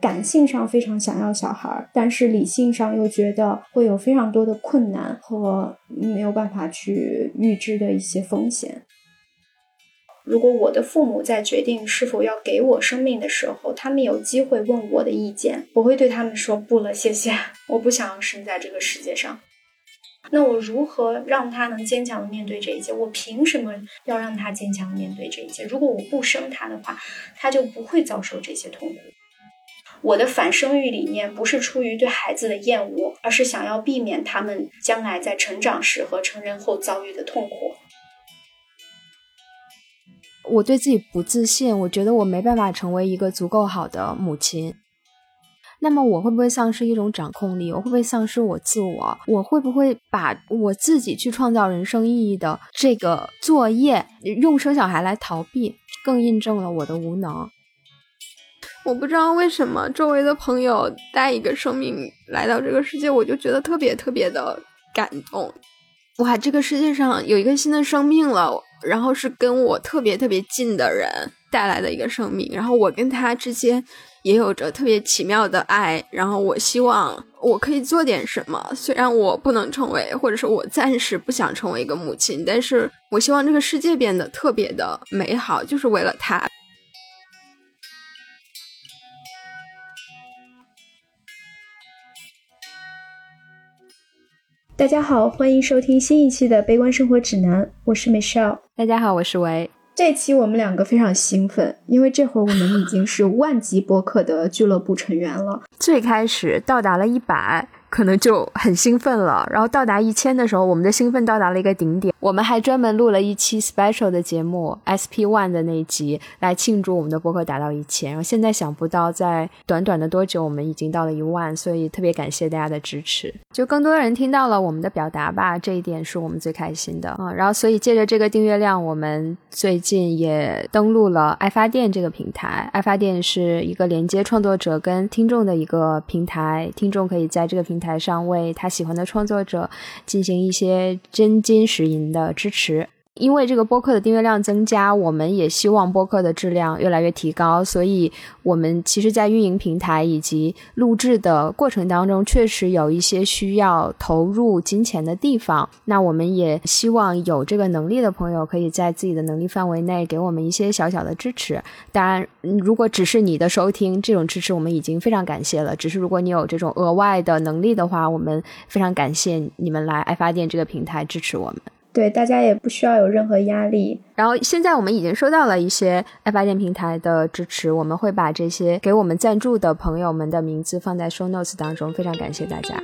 感性上非常想要小孩，但是理性上又觉得会有非常多的困难和没有办法去预知的一些风险。如果我的父母在决定是否要给我生命的时候，他们有机会问我的意见，我会对他们说不了，谢谢，我不想要生在这个世界上。那我如何让他能坚强的面对这一切？我凭什么要让他坚强的面对这一切？如果我不生他的话，他就不会遭受这些痛苦。我的反生育理念不是出于对孩子的厌恶，而是想要避免他们将来在成长时和成人后遭遇的痛苦。我对自己不自信，我觉得我没办法成为一个足够好的母亲。那么我会不会丧失一种掌控力？我会不会丧失我自我？我会不会把我自己去创造人生意义的这个作业用生小孩来逃避？更印证了我的无能。我不知道为什么周围的朋友带一个生命来到这个世界，我就觉得特别特别的感动。哇，这个世界上有一个新的生命了。然后是跟我特别特别近的人带来的一个生命，然后我跟他之间也有着特别奇妙的爱。然后我希望我可以做点什么，虽然我不能成为，或者是我暂时不想成为一个母亲，但是我希望这个世界变得特别的美好，就是为了他。大家好，欢迎收听新一期的《悲观生活指南》，我是 Michelle。大家好，我是维。这期我们两个非常兴奋，因为这会儿我们已经是万级播客的俱乐部成员了。最开始到达了一百。可能就很兴奋了，然后到达一千的时候，我们的兴奋到达了一个顶点。我们还专门录了一期 special 的节目，SP One 的那一集，来庆祝我们的播客达到一千。然后现在想不到，在短短的多久，我们已经到了一万，所以特别感谢大家的支持。就更多人听到了我们的表达吧，这一点是我们最开心的啊。然后，所以借着这个订阅量，我们最近也登录了爱发电这个平台。爱发电是一个连接创作者跟听众的一个平台，听众可以在这个平台上为他喜欢的创作者进行一些真金实银的支持。因为这个播客的订阅量增加，我们也希望播客的质量越来越提高，所以我们其实，在运营平台以及录制的过程当中，确实有一些需要投入金钱的地方。那我们也希望有这个能力的朋友，可以在自己的能力范围内给我们一些小小的支持。当然，如果只是你的收听，这种支持我们已经非常感谢了。只是如果你有这种额外的能力的话，我们非常感谢你们来爱发电这个平台支持我们。对，大家也不需要有任何压力。然后现在我们已经收到了一些爱发电平台的支持，我们会把这些给我们赞助的朋友们的名字放在 show notes 当中，非常感谢大家。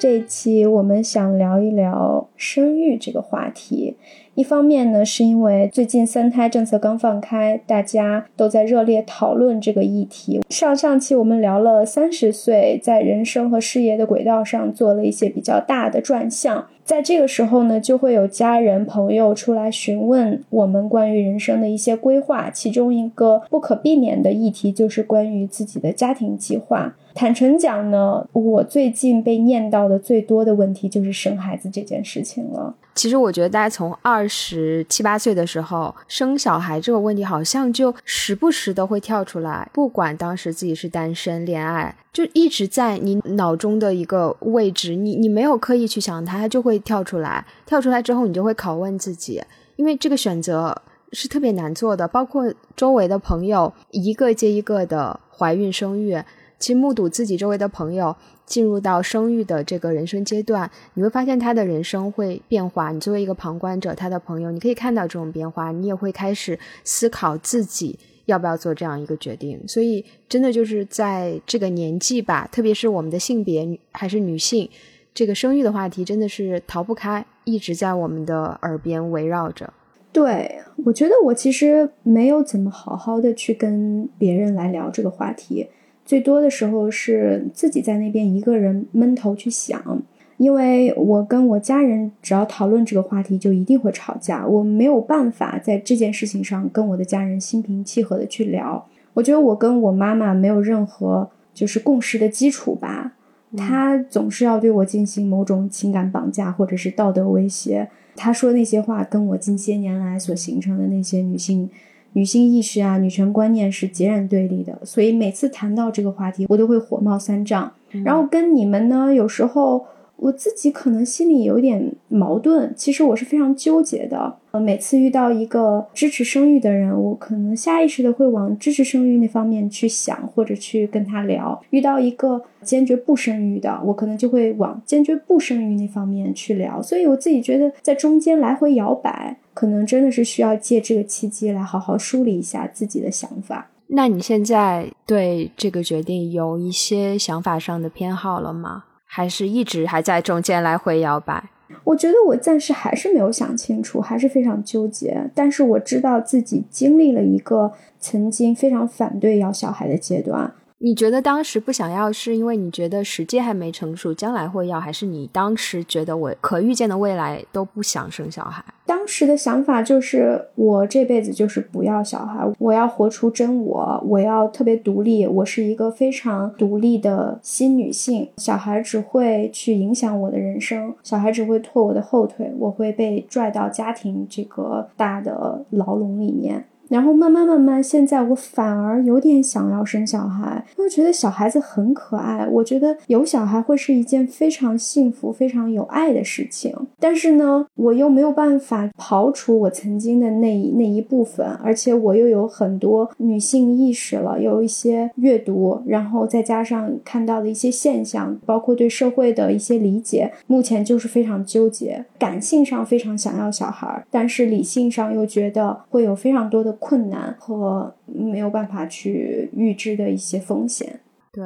这一期我们想聊一聊生育这个话题。一方面呢，是因为最近三胎政策刚放开，大家都在热烈讨论这个议题。上上期我们聊了三十岁在人生和事业的轨道上做了一些比较大的转向，在这个时候呢，就会有家人朋友出来询问我们关于人生的一些规划，其中一个不可避免的议题就是关于自己的家庭计划。坦诚讲呢，我最近被念到的最多的问题就是生孩子这件事情了。其实我觉得大家从二十七八岁的时候生小孩这个问题，好像就时不时的会跳出来，不管当时自己是单身、恋爱，就一直在你脑中的一个位置，你你没有刻意去想它，它就会跳出来。跳出来之后，你就会拷问自己，因为这个选择是特别难做的，包括周围的朋友一个接一个的怀孕生育。其实目睹自己周围的朋友进入到生育的这个人生阶段，你会发现他的人生会变化。你作为一个旁观者，他的朋友，你可以看到这种变化，你也会开始思考自己要不要做这样一个决定。所以，真的就是在这个年纪吧，特别是我们的性别还是女性，这个生育的话题真的是逃不开，一直在我们的耳边围绕着。对，我觉得我其实没有怎么好好的去跟别人来聊这个话题。最多的时候是自己在那边一个人闷头去想，因为我跟我家人只要讨论这个话题就一定会吵架，我没有办法在这件事情上跟我的家人心平气和的去聊。我觉得我跟我妈妈没有任何就是共识的基础吧，她总是要对我进行某种情感绑架或者是道德威胁。她说那些话跟我近些年来所形成的那些女性。女性意识啊、女权观念是截然对立的，所以每次谈到这个话题，我都会火冒三丈。然后跟你们呢，有时候。我自己可能心里有点矛盾，其实我是非常纠结的。呃，每次遇到一个支持生育的人，我可能下意识的会往支持生育那方面去想，或者去跟他聊；遇到一个坚决不生育的，我可能就会往坚决不生育那方面去聊。所以我自己觉得在中间来回摇摆，可能真的是需要借这个契机来好好梳理一下自己的想法。那你现在对这个决定有一些想法上的偏好了吗？还是一直还在中间来回摇摆。我觉得我暂时还是没有想清楚，还是非常纠结。但是我知道自己经历了一个曾经非常反对要小孩的阶段。你觉得当时不想要，是因为你觉得时机还没成熟，将来会要，还是你当时觉得我可预见的未来都不想生小孩？当时的想法就是，我这辈子就是不要小孩，我要活出真我，我要特别独立，我是一个非常独立的新女性。小孩只会去影响我的人生，小孩只会拖我的后腿，我会被拽到家庭这个大的牢笼里面。然后慢慢慢慢，现在我反而有点想要生小孩，因为觉得小孩子很可爱。我觉得有小孩会是一件非常幸福、非常有爱的事情。但是呢，我又没有办法刨除我曾经的那一那一部分，而且我又有很多女性意识了，有一些阅读，然后再加上看到的一些现象，包括对社会的一些理解，目前就是非常纠结。感性上非常想要小孩，但是理性上又觉得会有非常多的。困难和没有办法去预知的一些风险。对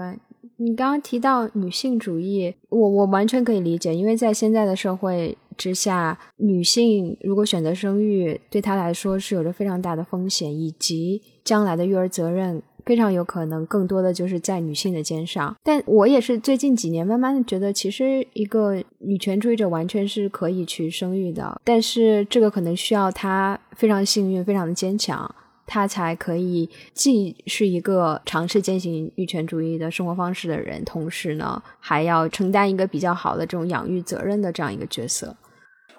你刚刚提到女性主义，我我完全可以理解，因为在现在的社会之下，女性如果选择生育，对她来说是有着非常大的风险，以及将来的育儿责任。非常有可能，更多的就是在女性的肩上。但我也是最近几年慢慢的觉得，其实一个女权主义者完全是可以去生育的。但是这个可能需要她非常幸运、非常的坚强，她才可以既是一个尝试践行女权主义的生活方式的人，同时呢还要承担一个比较好的这种养育责任的这样一个角色。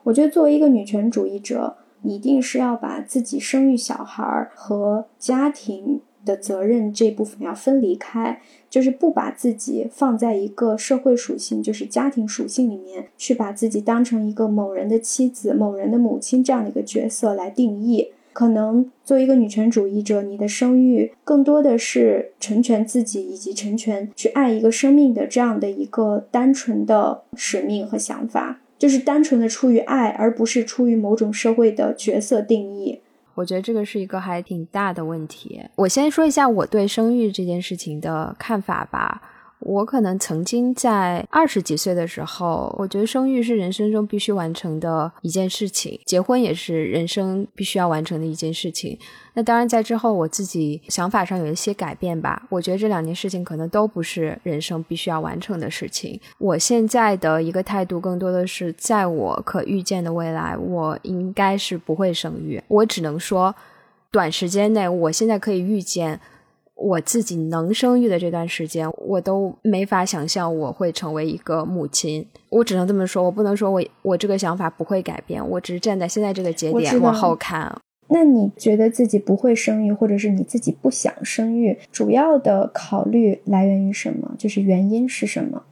我觉得作为一个女权主义者，一定是要把自己生育小孩和家庭。的责任这部分要分离开，就是不把自己放在一个社会属性，就是家庭属性里面去把自己当成一个某人的妻子、某人的母亲这样的一个角色来定义。可能作为一个女权主义者，你的生育更多的是成全自己以及成全去爱一个生命的这样的一个单纯的使命和想法，就是单纯的出于爱，而不是出于某种社会的角色定义。我觉得这个是一个还挺大的问题。我先说一下我对生育这件事情的看法吧。我可能曾经在二十几岁的时候，我觉得生育是人生中必须完成的一件事情，结婚也是人生必须要完成的一件事情。那当然，在之后我自己想法上有一些改变吧。我觉得这两件事情可能都不是人生必须要完成的事情。我现在的一个态度更多的是，在我可预见的未来，我应该是不会生育。我只能说，短时间内，我现在可以预见。我自己能生育的这段时间，我都没法想象我会成为一个母亲。我只能这么说，我不能说我我这个想法不会改变。我只是站在现在这个节点往后看。那你觉得自己不会生育，或者是你自己不想生育，主要的考虑来源于什么？就是原因是什么？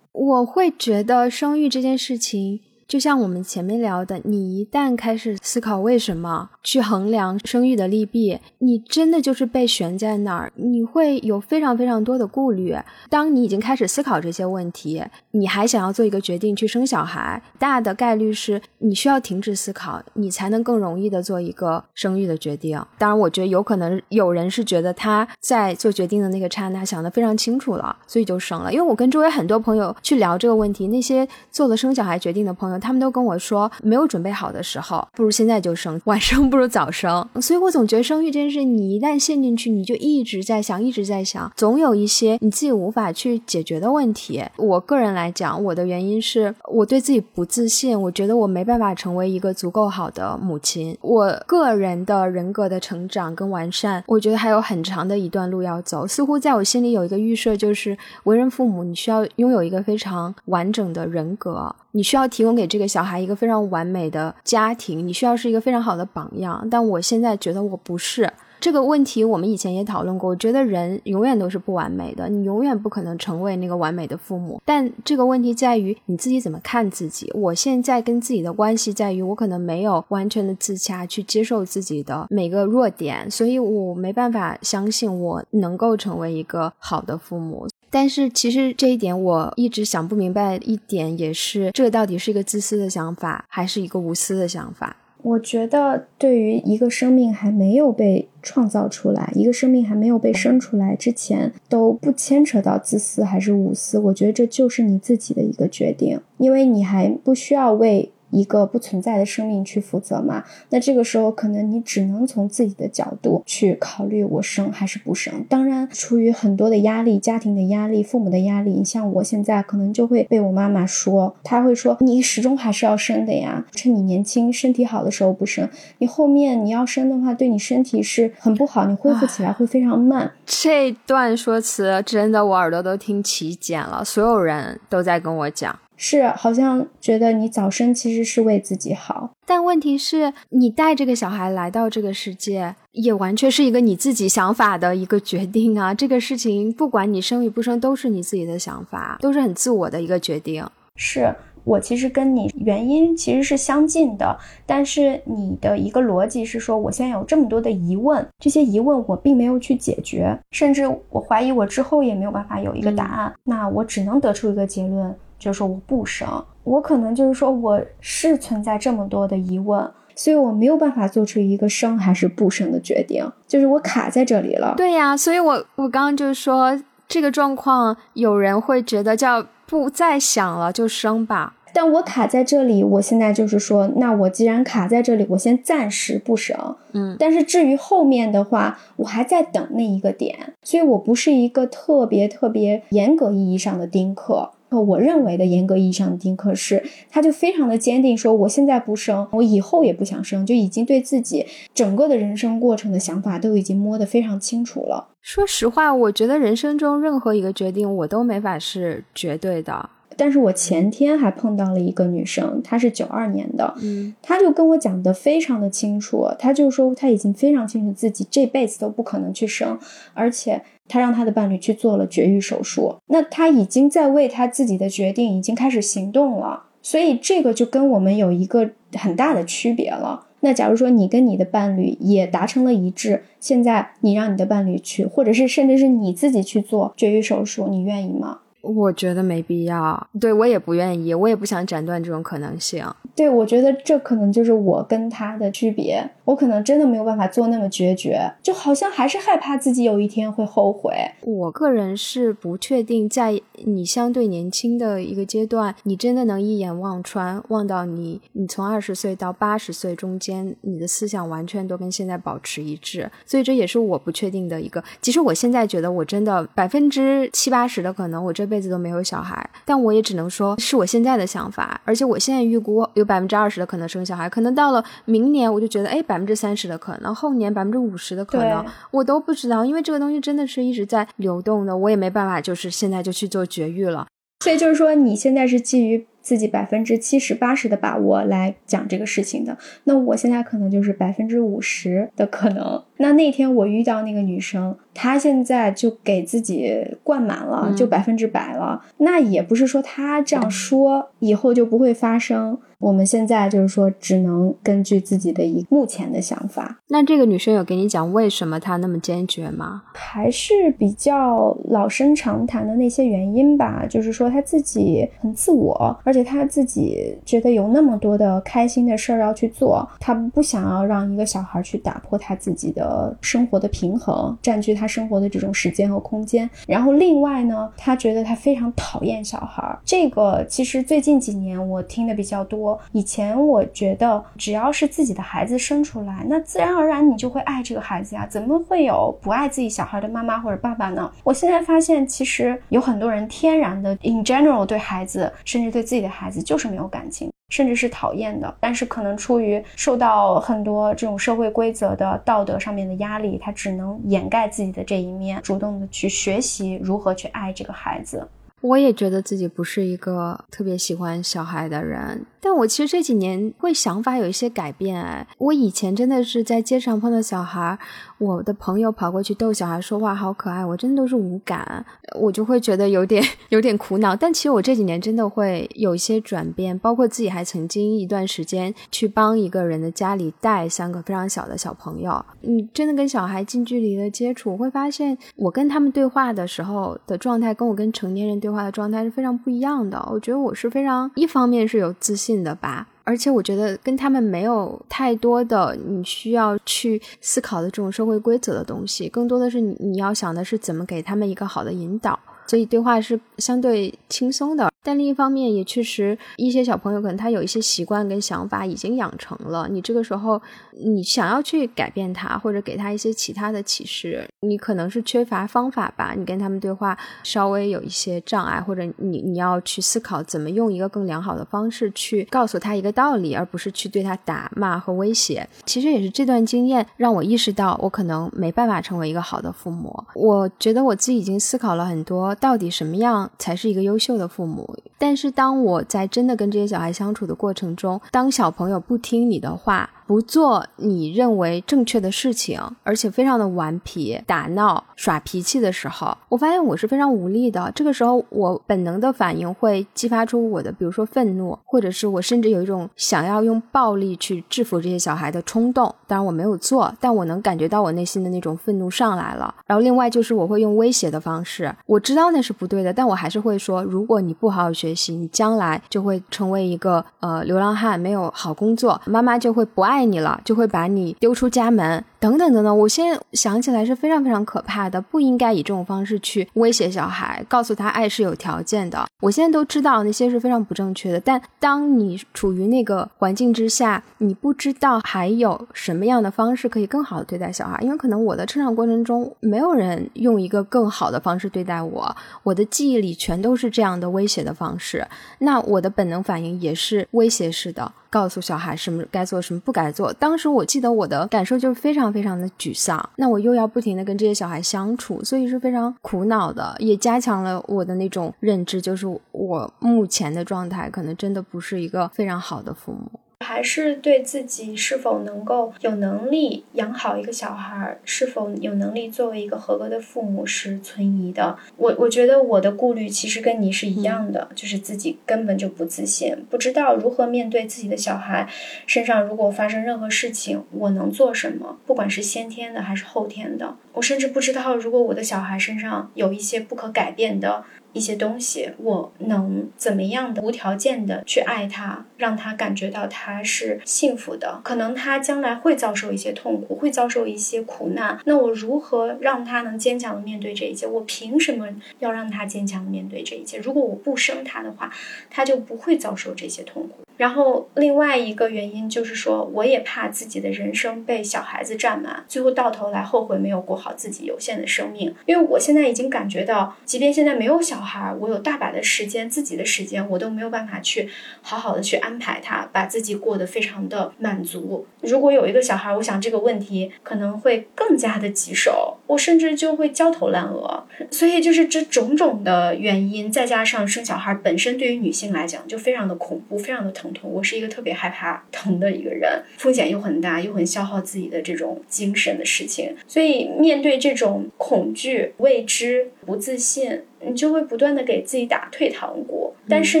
我会觉得生育这件事情。就像我们前面聊的，你一旦开始思考为什么去衡量生育的利弊，你真的就是被悬在那儿，你会有非常非常多的顾虑。当你已经开始思考这些问题，你还想要做一个决定去生小孩，大的概率是你需要停止思考，你才能更容易的做一个生育的决定。当然，我觉得有可能有人是觉得他在做决定的那个刹那想的非常清楚了，所以就生了。因为我跟周围很多朋友去聊这个问题，那些做了生小孩决定的朋友。他们都跟我说，没有准备好的时候，不如现在就生，晚生不如早生。所以我总觉得生育这件事，你一旦陷进去，你就一直在想，一直在想，总有一些你自己无法去解决的问题。我个人来讲，我的原因是我对自己不自信，我觉得我没办法成为一个足够好的母亲。我个人的人格的成长跟完善，我觉得还有很长的一段路要走。似乎在我心里有一个预设，就是为人父母，你需要拥有一个非常完整的人格。你需要提供给这个小孩一个非常完美的家庭，你需要是一个非常好的榜样。但我现在觉得我不是，这个问题我们以前也讨论过。我觉得人永远都是不完美的，你永远不可能成为那个完美的父母。但这个问题在于你自己怎么看自己。我现在跟自己的关系在于，我可能没有完全的自洽，去接受自己的每个弱点，所以我没办法相信我能够成为一个好的父母。但是其实这一点我一直想不明白一点，也是这到底是一个自私的想法，还是一个无私的想法？我觉得，对于一个生命还没有被创造出来，一个生命还没有被生出来之前，都不牵扯到自私还是无私。我觉得这就是你自己的一个决定，因为你还不需要为。一个不存在的生命去负责嘛？那这个时候可能你只能从自己的角度去考虑，我生还是不生？当然，出于很多的压力、家庭的压力、父母的压力，你像我现在可能就会被我妈妈说，她会说你始终还是要生的呀，趁你年轻、身体好的时候不生，你后面你要生的话，对你身体是很不好，你恢复起来会非常慢。这段说辞真的我耳朵都听起茧了，所有人都在跟我讲。是，好像觉得你早生其实是为自己好，但问题是你带这个小孩来到这个世界，也完全是一个你自己想法的一个决定啊！这个事情不管你生与不生，都是你自己的想法，都是很自我的一个决定。是我其实跟你原因其实是相近的，但是你的一个逻辑是说，我现在有这么多的疑问，这些疑问我并没有去解决，甚至我怀疑我之后也没有办法有一个答案，那我只能得出一个结论。就是说我不生，我可能就是说我是存在这么多的疑问，所以我没有办法做出一个生还是不生的决定，就是我卡在这里了。对呀，所以我我刚刚就是说这个状况，有人会觉得叫不再想了就生吧，但我卡在这里，我现在就是说，那我既然卡在这里，我先暂时不生，嗯，但是至于后面的话，我还在等那一个点，所以我不是一个特别特别严格意义上的丁克。我认为的严格意义上的丁克是，他就非常的坚定，说我现在不生，我以后也不想生，就已经对自己整个的人生过程的想法都已经摸得非常清楚了。说实话，我觉得人生中任何一个决定，我都没法是绝对的。但是我前天还碰到了一个女生，她是九二年的，嗯，她就跟我讲的非常的清楚，她就说她已经非常清楚自己这辈子都不可能去生，而且他让他的伴侣去做了绝育手术，那他已经在为他自己的决定已经开始行动了，所以这个就跟我们有一个很大的区别了。那假如说你跟你的伴侣也达成了一致，现在你让你的伴侣去，或者是甚至是你自己去做绝育手术，你愿意吗？我觉得没必要，对我也不愿意，我也不想斩断这种可能性。对，我觉得这可能就是我跟他的区别。我可能真的没有办法做那么决绝，就好像还是害怕自己有一天会后悔。我个人是不确定，在你相对年轻的一个阶段，你真的能一眼望穿，望到你，你从二十岁到八十岁中间，你的思想完全都跟现在保持一致。所以这也是我不确定的一个。其实我现在觉得，我真的百分之七八十的可能，我这辈子都没有小孩。但我也只能说是我现在的想法，而且我现在预估有百分之二十的可能生小孩，可能到了明年我就觉得，哎，百分之三十的可能，后年百分之五十的可能，我都不知道，因为这个东西真的是一直在流动的，我也没办法，就是现在就去做绝育了。所以就是说，你现在是基于自己百分之七十八十的把握来讲这个事情的，那我现在可能就是百分之五十的可能。那那天我遇到那个女生，她现在就给自己灌满了，就百分之百了。那也不是说她这样说以后就不会发生。我们现在就是说，只能根据自己的一目前的想法。那这个女生有给你讲为什么她那么坚决吗？还是比较老生常谈的那些原因吧。就是说她自己很自我，而且她自己觉得有那么多的开心的事儿要去做，她不想要让一个小孩去打破她自己的生活的平衡，占据她生活的这种时间和空间。然后另外呢，她觉得她非常讨厌小孩。这个其实最近几年我听的比较多。以前我觉得，只要是自己的孩子生出来，那自然而然你就会爱这个孩子呀，怎么会有不爱自己小孩的妈妈或者爸爸呢？我现在发现，其实有很多人天然的，in general 对孩子，甚至对自己的孩子就是没有感情，甚至是讨厌的。但是可能出于受到很多这种社会规则的道德上面的压力，他只能掩盖自己的这一面，主动的去学习如何去爱这个孩子。我也觉得自己不是一个特别喜欢小孩的人。但我其实这几年会想法有一些改变哎，我以前真的是在街上碰到小孩，我的朋友跑过去逗小孩说话好可爱，我真的都是无感，我就会觉得有点 有点苦恼。但其实我这几年真的会有一些转变，包括自己还曾经一段时间去帮一个人的家里带三个非常小的小朋友。你真的跟小孩近距离的接触，会发现我跟他们对话的时候的状态，跟我跟成年人对话的状态是非常不一样的。我觉得我是非常一方面是有自信。的吧，而且我觉得跟他们没有太多的你需要去思考的这种社会规则的东西，更多的是你要想的是怎么给他们一个好的引导，所以对话是相对轻松的。但另一方面，也确实一些小朋友可能他有一些习惯跟想法已经养成了，你这个时候你想要去改变他，或者给他一些其他的启示，你可能是缺乏方法吧。你跟他们对话稍微有一些障碍，或者你你要去思考怎么用一个更良好的方式去告诉他一个道理，而不是去对他打骂和威胁。其实也是这段经验让我意识到，我可能没办法成为一个好的父母。我觉得我自己已经思考了很多，到底什么样才是一个优秀的父母。但是当我在真的跟这些小孩相处的过程中，当小朋友不听你的话，不做你认为正确的事情，而且非常的顽皮、打闹、耍脾气的时候，我发现我是非常无力的。这个时候，我本能的反应会激发出我的，比如说愤怒，或者是我甚至有一种想要用暴力去制服这些小孩的冲动。当然我没有做，但我能感觉到我内心的那种愤怒上来了。然后另外就是我会用威胁的方式，我知道那是不对的，但我还是会说，如果你不好好学习，你将来就会成为一个呃流浪汉，没有好工作，妈妈就会不爱。爱你了，就会把你丢出家门，等等等等。我现在想起来是非常非常可怕的，不应该以这种方式去威胁小孩，告诉他爱是有条件的。我现在都知道那些是非常不正确的，但当你处于那个环境之下，你不知道还有什么样的方式可以更好的对待小孩，因为可能我的成长过程中没有人用一个更好的方式对待我，我的记忆里全都是这样的威胁的方式，那我的本能反应也是威胁式的。告诉小孩什么该做，什么不该做。当时我记得我的感受就是非常非常的沮丧。那我又要不停的跟这些小孩相处，所以是非常苦恼的，也加强了我的那种认知，就是我目前的状态可能真的不是一个非常好的父母。还是对自己是否能够有能力养好一个小孩，是否有能力作为一个合格的父母是存疑的。我我觉得我的顾虑其实跟你是一样的，就是自己根本就不自信，不知道如何面对自己的小孩身上如果发生任何事情，我能做什么？不管是先天的还是后天的，我甚至不知道如果我的小孩身上有一些不可改变的。一些东西，我能怎么样的无条件的去爱他，让他感觉到他是幸福的。可能他将来会遭受一些痛苦，会遭受一些苦难。那我如何让他能坚强的面对这一切？我凭什么要让他坚强的面对这一切？如果我不生他的话，他就不会遭受这些痛苦。然后另外一个原因就是说，我也怕自己的人生被小孩子占满，最后到头来后悔没有过好自己有限的生命。因为我现在已经感觉到，即便现在没有小小孩，我有大把的时间，自己的时间，我都没有办法去好好的去安排他，把自己过得非常的满足。如果有一个小孩，我想这个问题可能会更加的棘手，我甚至就会焦头烂额。所以就是这种种的原因，再加上生小孩本身对于女性来讲就非常的恐怖，非常的。疼痛，我是一个特别害怕疼的一个人，风险又很大，又很消耗自己的这种精神的事情，所以面对这种恐惧、未知、不自信，你就会不断的给自己打退堂鼓，但是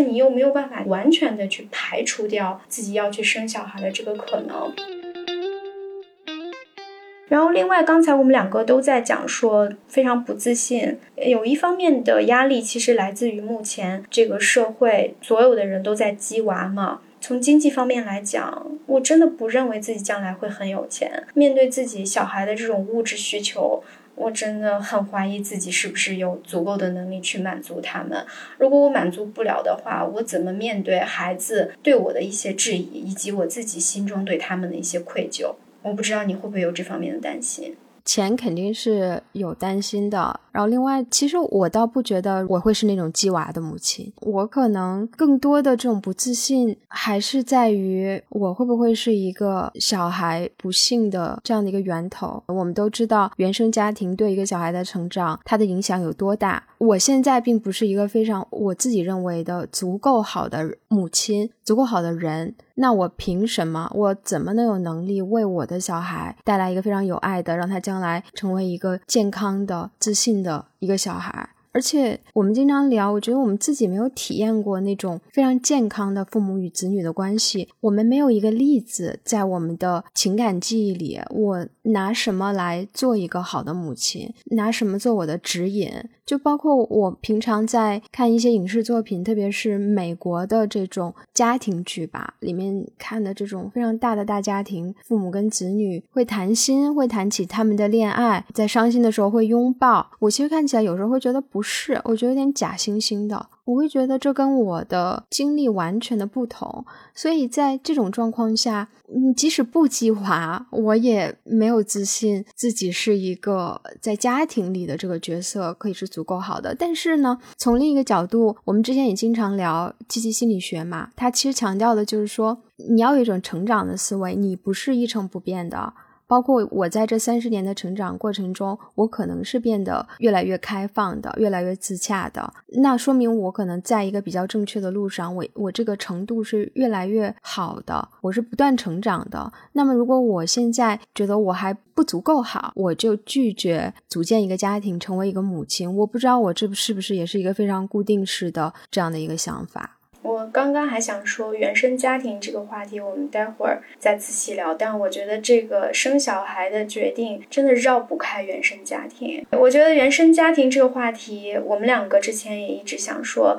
你又没有办法完全的去排除掉自己要去生小孩的这个可能。然后，另外，刚才我们两个都在讲说非常不自信，有一方面的压力其实来自于目前这个社会所有的人都在鸡娃嘛。从经济方面来讲，我真的不认为自己将来会很有钱。面对自己小孩的这种物质需求，我真的很怀疑自己是不是有足够的能力去满足他们。如果我满足不了的话，我怎么面对孩子对我的一些质疑，以及我自己心中对他们的一些愧疚？我不知道你会不会有这方面的担心。钱肯定是有担心的。然后另外，其实我倒不觉得我会是那种鸡娃的母亲，我可能更多的这种不自信还是在于我会不会是一个小孩不幸的这样的一个源头。我们都知道原生家庭对一个小孩的成长，它的影响有多大。我现在并不是一个非常我自己认为的足够好的母亲，足够好的人。那我凭什么？我怎么能有能力为我的小孩带来一个非常有爱的，让他将来成为一个健康的、自信的一个小孩？而且我们经常聊，我觉得我们自己没有体验过那种非常健康的父母与子女的关系。我们没有一个例子在我们的情感记忆里。我拿什么来做一个好的母亲？拿什么做我的指引？就包括我平常在看一些影视作品，特别是美国的这种家庭剧吧，里面看的这种非常大的大家庭，父母跟子女会谈心，会谈起他们的恋爱，在伤心的时候会拥抱。我其实看起来有时候会觉得不。是，我觉得有点假惺惺的，我会觉得这跟我的经历完全的不同，所以在这种状况下，嗯，即使不激娃，我也没有自信自己是一个在家庭里的这个角色可以是足够好的。但是呢，从另一个角度，我们之前也经常聊积极心理学嘛，它其实强调的就是说，你要有一种成长的思维，你不是一成不变的。包括我在这三十年的成长过程中，我可能是变得越来越开放的，越来越自洽的。那说明我可能在一个比较正确的路上，我我这个程度是越来越好的，我是不断成长的。那么如果我现在觉得我还不足够好，我就拒绝组建一个家庭，成为一个母亲。我不知道我这是不是也是一个非常固定式的这样的一个想法。我刚刚还想说原生家庭这个话题，我们待会儿再仔细聊。但我觉得这个生小孩的决定真的绕不开原生家庭。我觉得原生家庭这个话题，我们两个之前也一直想说，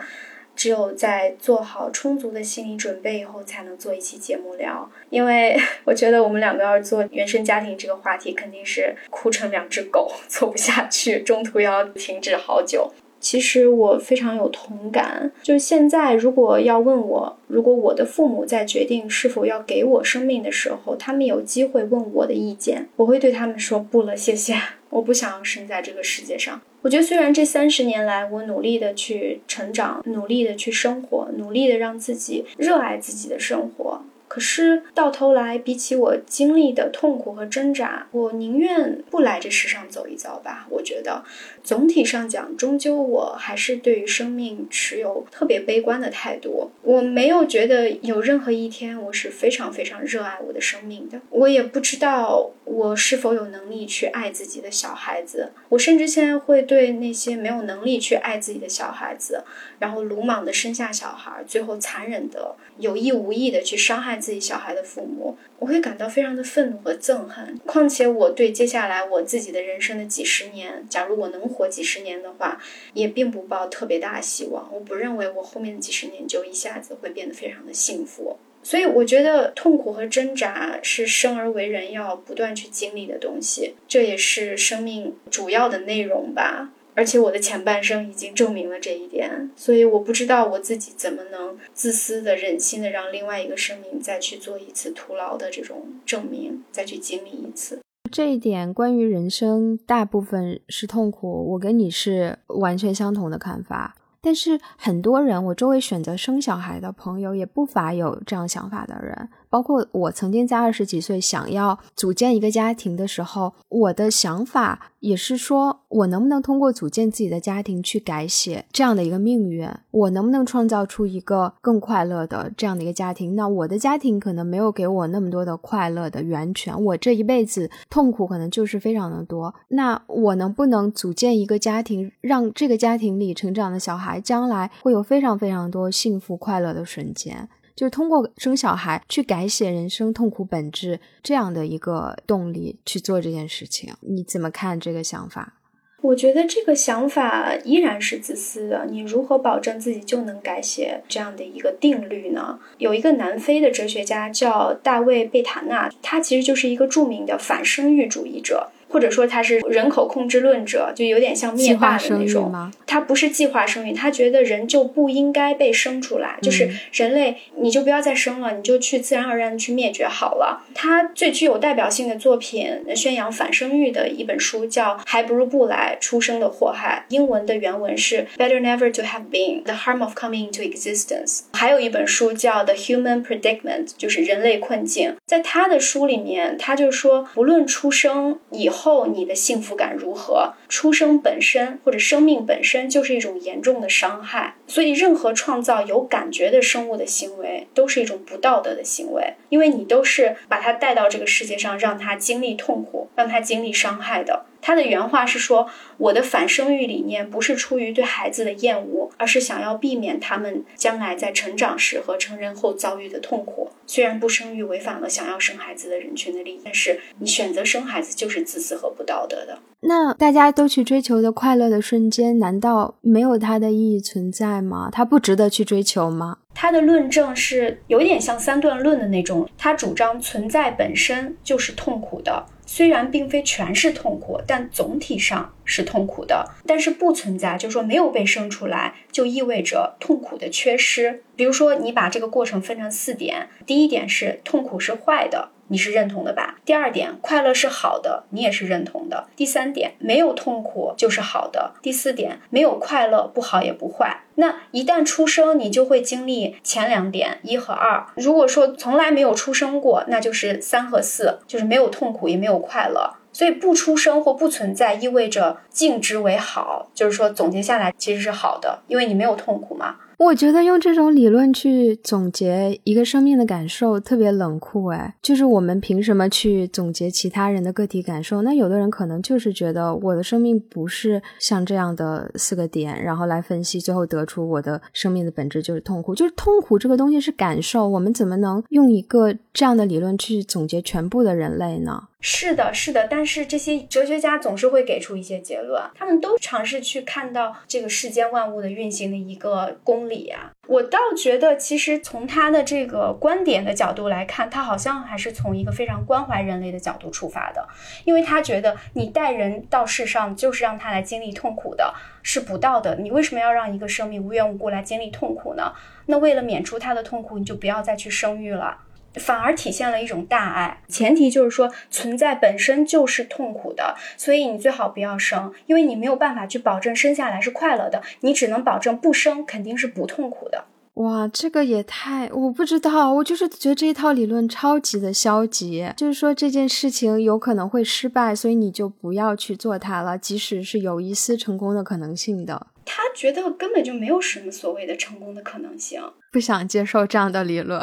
只有在做好充足的心理准备以后，才能做一期节目聊。因为 我觉得我们两个要是做原生家庭这个话题，肯定是哭成两只狗，做不下去，中途要停止好久。其实我非常有同感，就是现在如果要问我，如果我的父母在决定是否要给我生命的时候，他们有机会问我的意见，我会对他们说不了，谢谢，我不想要生在这个世界上。我觉得虽然这三十年来我努力的去成长，努力的去生活，努力的让自己热爱自己的生活。可是到头来，比起我经历的痛苦和挣扎，我宁愿不来这世上走一遭吧。我觉得，总体上讲，终究我还是对于生命持有特别悲观的态度。我没有觉得有任何一天我是非常非常热爱我的生命的。我也不知道我是否有能力去爱自己的小孩子。我甚至现在会对那些没有能力去爱自己的小孩子，然后鲁莽的生下小孩，最后残忍的有意无意的去伤害。自己小孩的父母，我会感到非常的愤怒和憎恨。况且我对接下来我自己的人生的几十年，假如我能活几十年的话，也并不抱特别大希望。我不认为我后面的几十年就一下子会变得非常的幸福。所以我觉得痛苦和挣扎是生而为人要不断去经历的东西，这也是生命主要的内容吧。而且我的前半生已经证明了这一点，所以我不知道我自己怎么能自私的、忍心的让另外一个生命再去做一次徒劳的这种证明，再去经历一次。这一点关于人生大部分是痛苦，我跟你是完全相同的看法。但是很多人，我周围选择生小孩的朋友也不乏有这样想法的人，包括我曾经在二十几岁想要组建一个家庭的时候，我的想法也是说，我能不能通过组建自己的家庭去改写这样的一个命运？我能不能创造出一个更快乐的这样的一个家庭？那我的家庭可能没有给我那么多的快乐的源泉，我这一辈子痛苦可能就是非常的多。那我能不能组建一个家庭，让这个家庭里成长的小孩？将来会有非常非常多幸福快乐的瞬间，就是通过生小孩去改写人生痛苦本质这样的一个动力去做这件事情。你怎么看这个想法？我觉得这个想法依然是自私的。你如何保证自己就能改写这样的一个定律呢？有一个南非的哲学家叫大卫贝塔纳，他其实就是一个著名的反生育主义者。或者说他是人口控制论者，就有点像灭霸的那种。他不是计划生育，他觉得人就不应该被生出来，就是人类你就不要再生了，你就去自然而然的去灭绝好了。他最具有代表性的作品，宣扬反生育的一本书叫《还不如不来：出生的祸害》，英文的原文是 Better Never to Have Been: The Harm of Coming into Existence。还有一本书叫《The Human Predicament》，就是人类困境。在他的书里面，他就说，不论出生以后。后你的幸福感如何？出生本身或者生命本身就是一种严重的伤害，所以任何创造有感觉的生物的行为都是一种不道德的行为，因为你都是把它带到这个世界上，让它经历痛苦，让它经历伤害的。他的原话是说：“我的反生育理念不是出于对孩子的厌恶，而是想要避免他们将来在成长时和成人后遭遇的痛苦。虽然不生育违反了想要生孩子的人群的利益，但是你选择生孩子就是自私和不道德的。那大家都去追求的快乐的瞬间，难道没有它的意义存在吗？它不值得去追求吗？”他的论证是有点像三段论的那种，他主张存在本身就是痛苦的。虽然并非全是痛苦，但总体上是痛苦的。但是不存在，就是说没有被生出来，就意味着痛苦的缺失。比如说，你把这个过程分成四点，第一点是痛苦是坏的。你是认同的吧？第二点，快乐是好的，你也是认同的。第三点，没有痛苦就是好的。第四点，没有快乐不好也不坏。那一旦出生，你就会经历前两点一和二。如果说从来没有出生过，那就是三和四，就是没有痛苦也没有快乐。所以不出生或不存在意味着静之为好，就是说总结下来其实是好的，因为你没有痛苦嘛。我觉得用这种理论去总结一个生命的感受特别冷酷，哎，就是我们凭什么去总结其他人的个体感受？那有的人可能就是觉得我的生命不是像这样的四个点，然后来分析，最后得出我的生命的本质就是痛苦。就是痛苦这个东西是感受，我们怎么能用一个这样的理论去总结全部的人类呢？是的，是的，但是这些哲学家总是会给出一些结论，他们都尝试去看到这个世间万物的运行的一个公理啊。我倒觉得，其实从他的这个观点的角度来看，他好像还是从一个非常关怀人类的角度出发的，因为他觉得你带人到世上就是让他来经历痛苦的，是不道德。你为什么要让一个生命无缘无故来经历痛苦呢？那为了免除他的痛苦，你就不要再去生育了。反而体现了一种大爱，前提就是说存在本身就是痛苦的，所以你最好不要生，因为你没有办法去保证生下来是快乐的，你只能保证不生肯定是不痛苦的。哇，这个也太……我不知道，我就是觉得这一套理论超级的消极，就是说这件事情有可能会失败，所以你就不要去做它了，即使是有一丝成功的可能性的。他觉得根本就没有什么所谓的成功的可能性，不想接受这样的理论，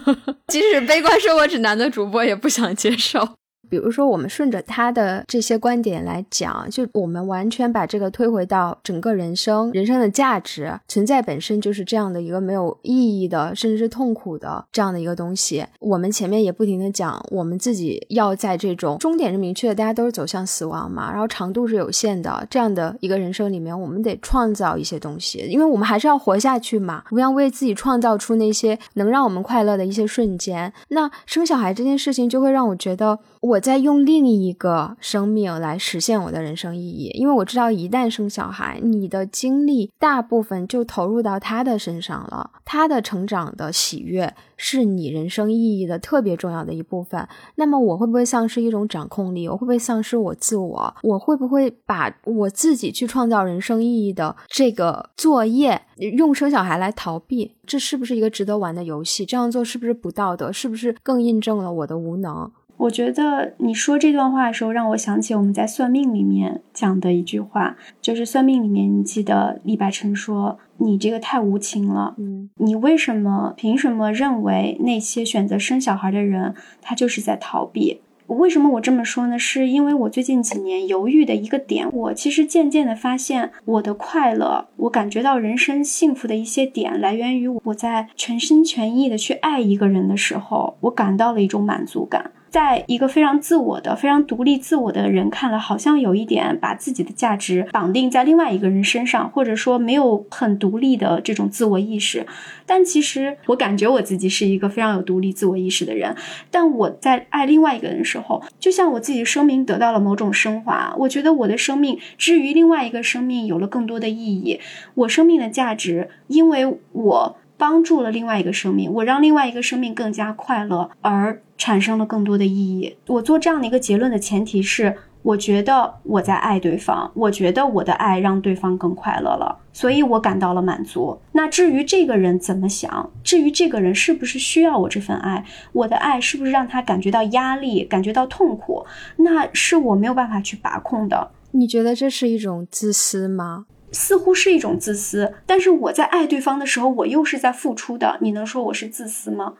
即使悲观生活指南的主播也不想接受。比如说，我们顺着他的这些观点来讲，就我们完全把这个推回到整个人生，人生的价值存在本身就是这样的一个没有意义的，甚至是痛苦的这样的一个东西。我们前面也不停的讲，我们自己要在这种终点是明确的，大家都是走向死亡嘛，然后长度是有限的，这样的一个人生里面，我们得创造一些东西，因为我们还是要活下去嘛，我们要为自己创造出那些能让我们快乐的一些瞬间。那生小孩这件事情就会让我觉得我。我在用另一个生命来实现我的人生意义，因为我知道一旦生小孩，你的精力大部分就投入到他的身上了，他的成长的喜悦是你人生意义的特别重要的一部分。那么我会不会丧失一种掌控力？我会不会丧失我自我？我会不会把我自己去创造人生意义的这个作业用生小孩来逃避？这是不是一个值得玩的游戏？这样做是不是不道德？是不是更印证了我的无能？我觉得你说这段话的时候，让我想起我们在算命里面讲的一句话，就是算命里面，你记得李白成说：“你这个太无情了，嗯，你为什么凭什么认为那些选择生小孩的人，他就是在逃避？为什么我这么说呢？是因为我最近几年犹豫的一个点，我其实渐渐的发现，我的快乐，我感觉到人生幸福的一些点，来源于我在全心全意的去爱一个人的时候，我感到了一种满足感。”在一个非常自我的、非常独立自我的人看来，好像有一点把自己的价值绑定在另外一个人身上，或者说没有很独立的这种自我意识。但其实我感觉我自己是一个非常有独立自我意识的人。但我在爱另外一个人的时候，就像我自己的生命得到了某种升华。我觉得我的生命之于另外一个生命有了更多的意义。我生命的价值，因为我。帮助了另外一个生命，我让另外一个生命更加快乐，而产生了更多的意义。我做这样的一个结论的前提是，我觉得我在爱对方，我觉得我的爱让对方更快乐了，所以我感到了满足。那至于这个人怎么想，至于这个人是不是需要我这份爱，我的爱是不是让他感觉到压力、感觉到痛苦，那是我没有办法去把控的。你觉得这是一种自私吗？似乎是一种自私，但是我在爱对方的时候，我又是在付出的。你能说我是自私吗？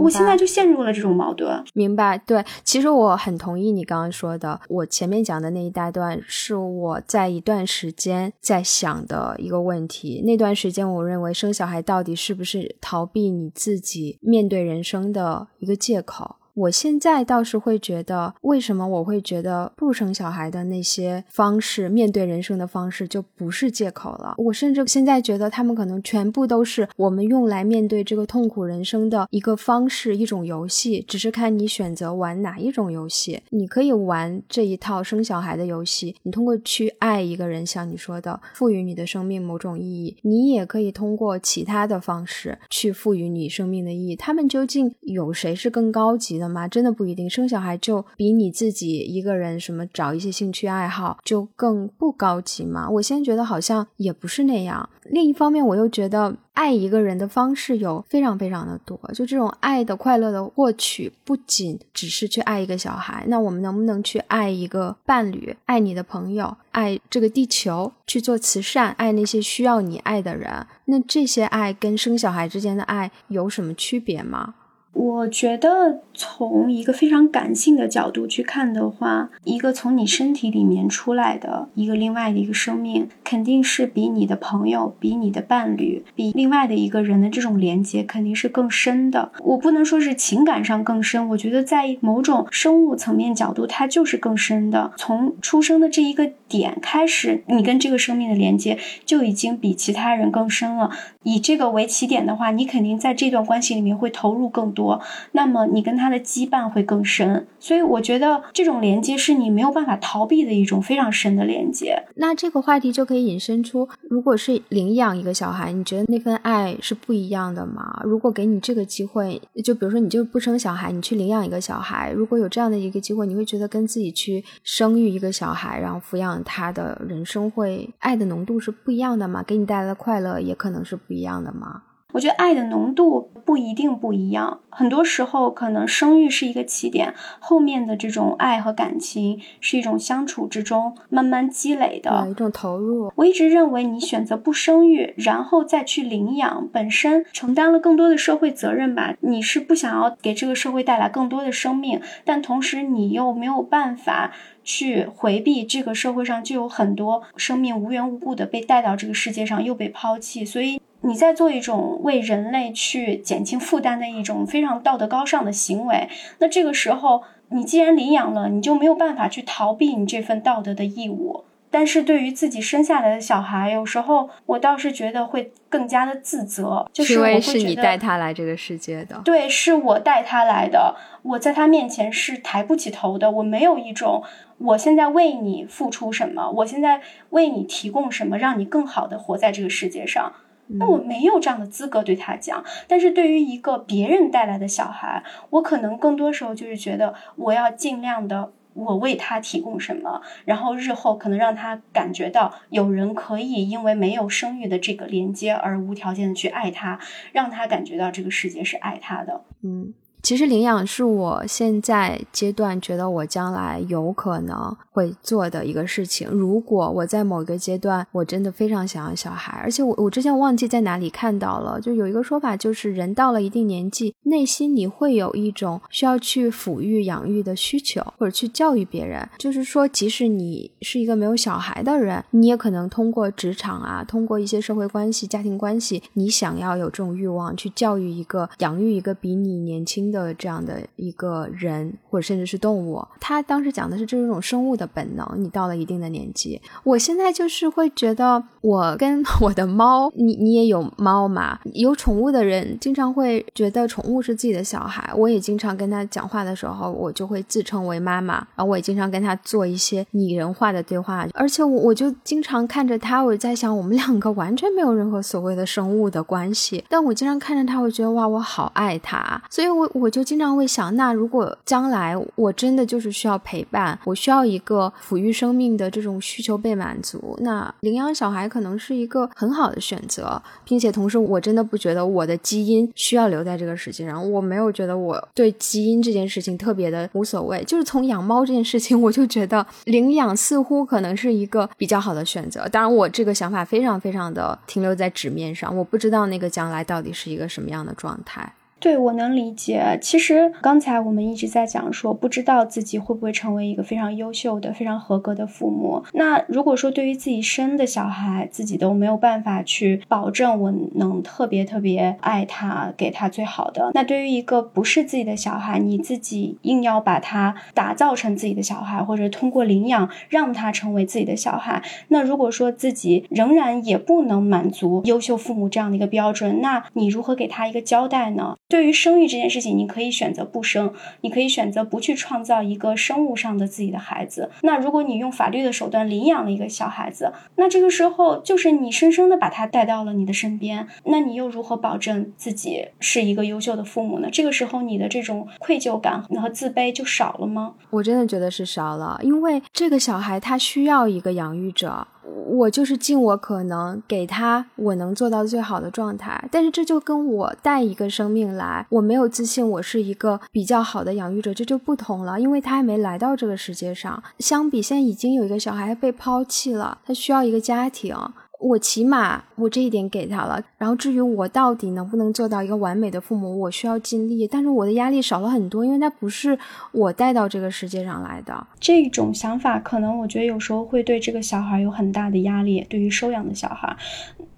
我现在就陷入了这种矛盾。明白，对，其实我很同意你刚刚说的。我前面讲的那一大段是我在一段时间在想的一个问题。那段时间，我认为生小孩到底是不是逃避你自己面对人生的一个借口？我现在倒是会觉得，为什么我会觉得不生小孩的那些方式，面对人生的方式就不是借口了？我甚至现在觉得，他们可能全部都是我们用来面对这个痛苦人生的一个方式，一种游戏，只是看你选择玩哪一种游戏。你可以玩这一套生小孩的游戏，你通过去爱一个人，像你说的，赋予你的生命某种意义；你也可以通过其他的方式去赋予你生命的意义。他们究竟有谁是更高级的？吗？真的不一定，生小孩就比你自己一个人什么找一些兴趣爱好就更不高级吗？我现在觉得好像也不是那样。另一方面，我又觉得爱一个人的方式有非常非常的多，就这种爱的快乐的获取，不仅只是去爱一个小孩，那我们能不能去爱一个伴侣，爱你的朋友，爱这个地球，去做慈善，爱那些需要你爱的人？那这些爱跟生小孩之间的爱有什么区别吗？我觉得从一个非常感性的角度去看的话，一个从你身体里面出来的一个另外的一个生命，肯定是比你的朋友、比你的伴侣、比另外的一个人的这种连接肯定是更深的。我不能说是情感上更深，我觉得在某种生物层面角度，它就是更深的。从出生的这一个点开始，你跟这个生命的连接就已经比其他人更深了。以这个为起点的话，你肯定在这段关系里面会投入更多。多那么你跟他的羁绊会更深，所以我觉得这种连接是你没有办法逃避的一种非常深的连接。那这个话题就可以引申出，如果是领养一个小孩，你觉得那份爱是不一样的吗？如果给你这个机会，就比如说你就不生小孩，你去领养一个小孩，如果有这样的一个机会，你会觉得跟自己去生育一个小孩，然后抚养他的人生会爱的浓度是不一样的吗？给你带来的快乐也可能是不一样的吗？我觉得爱的浓度不一定不一样，很多时候可能生育是一个起点，后面的这种爱和感情是一种相处之中慢慢积累的一种投入。我一直认为，你选择不生育，然后再去领养，本身承担了更多的社会责任吧。你是不想要给这个社会带来更多的生命，但同时你又没有办法去回避这个社会上就有很多生命无缘无故的被带到这个世界上又被抛弃，所以。你在做一种为人类去减轻负担的一种非常道德高尚的行为，那这个时候你既然领养了，你就没有办法去逃避你这份道德的义务。但是对于自己生下来的小孩，有时候我倒是觉得会更加的自责，就是因为是你带他来这个世界的，对，是我带他来的，我在他面前是抬不起头的，我没有一种我现在为你付出什么，我现在为你提供什么，让你更好的活在这个世界上。那我没有这样的资格对他讲，但是对于一个别人带来的小孩，我可能更多时候就是觉得我要尽量的，我为他提供什么，然后日后可能让他感觉到有人可以因为没有生育的这个连接而无条件的去爱他，让他感觉到这个世界是爱他的。嗯。其实领养是我现在阶段觉得我将来有可能会做的一个事情。如果我在某一个阶段我真的非常想要小孩，而且我我之前忘记在哪里看到了，就有一个说法，就是人到了一定年纪，内心你会有一种需要去抚育养育的需求，或者去教育别人。就是说，即使你是一个没有小孩的人，你也可能通过职场啊，通过一些社会关系、家庭关系，你想要有这种欲望去教育一个、养育一个比你年轻。的这样的一个人，或者甚至是动物。他当时讲的是这是一种生物的本能。你到了一定的年纪，我现在就是会觉得，我跟 我的猫，你你也有猫嘛？有宠物的人经常会觉得宠物是自己的小孩。我也经常跟他讲话的时候，我就会自称为妈妈，然后我也经常跟他做一些拟人化的对话，而且我我就经常看着他，我在想，我们两个完全没有任何所谓的生物的关系，但我经常看着他，我觉得哇，我好爱他，所以我我就经常会想，那如果将来我真的就是需要陪伴，我需要一个抚育生命的这种需求被满足，那领养小孩可能是一个很好的选择，并且同时我真的不觉得我的基因需要留在这个世界上，我没有觉得我对基因这件事情特别的无所谓，就是从养猫这件事情，我就觉得领养似乎可能是一个比较好的选择。当然，我这个想法非常非常的停留在纸面上，我不知道那个将来到底是一个什么样的状态。对，我能理解。其实刚才我们一直在讲说，不知道自己会不会成为一个非常优秀的、非常合格的父母。那如果说对于自己生的小孩，自己都没有办法去保证我能特别特别爱他，给他最好的，那对于一个不是自己的小孩，你自己硬要把他打造成自己的小孩，或者通过领养让他成为自己的小孩，那如果说自己仍然也不能满足优秀父母这样的一个标准，那你如何给他一个交代呢？对于生育这件事情，你可以选择不生，你可以选择不去创造一个生物上的自己的孩子。那如果你用法律的手段领养了一个小孩子，那这个时候就是你生生的把他带到了你的身边，那你又如何保证自己是一个优秀的父母呢？这个时候你的这种愧疚感和自卑就少了吗？我真的觉得是少了，因为这个小孩他需要一个养育者。我就是尽我可能给他我能做到最好的状态，但是这就跟我带一个生命来，我没有自信我是一个比较好的养育者，这就不同了，因为他还没来到这个世界上。相比现在已经有一个小孩被抛弃了，他需要一个家庭。我起码我这一点给他了，然后至于我到底能不能做到一个完美的父母，我需要尽力，但是我的压力少了很多，因为他不是我带到这个世界上来的。这种想法可能我觉得有时候会对这个小孩有很大的压力，对于收养的小孩，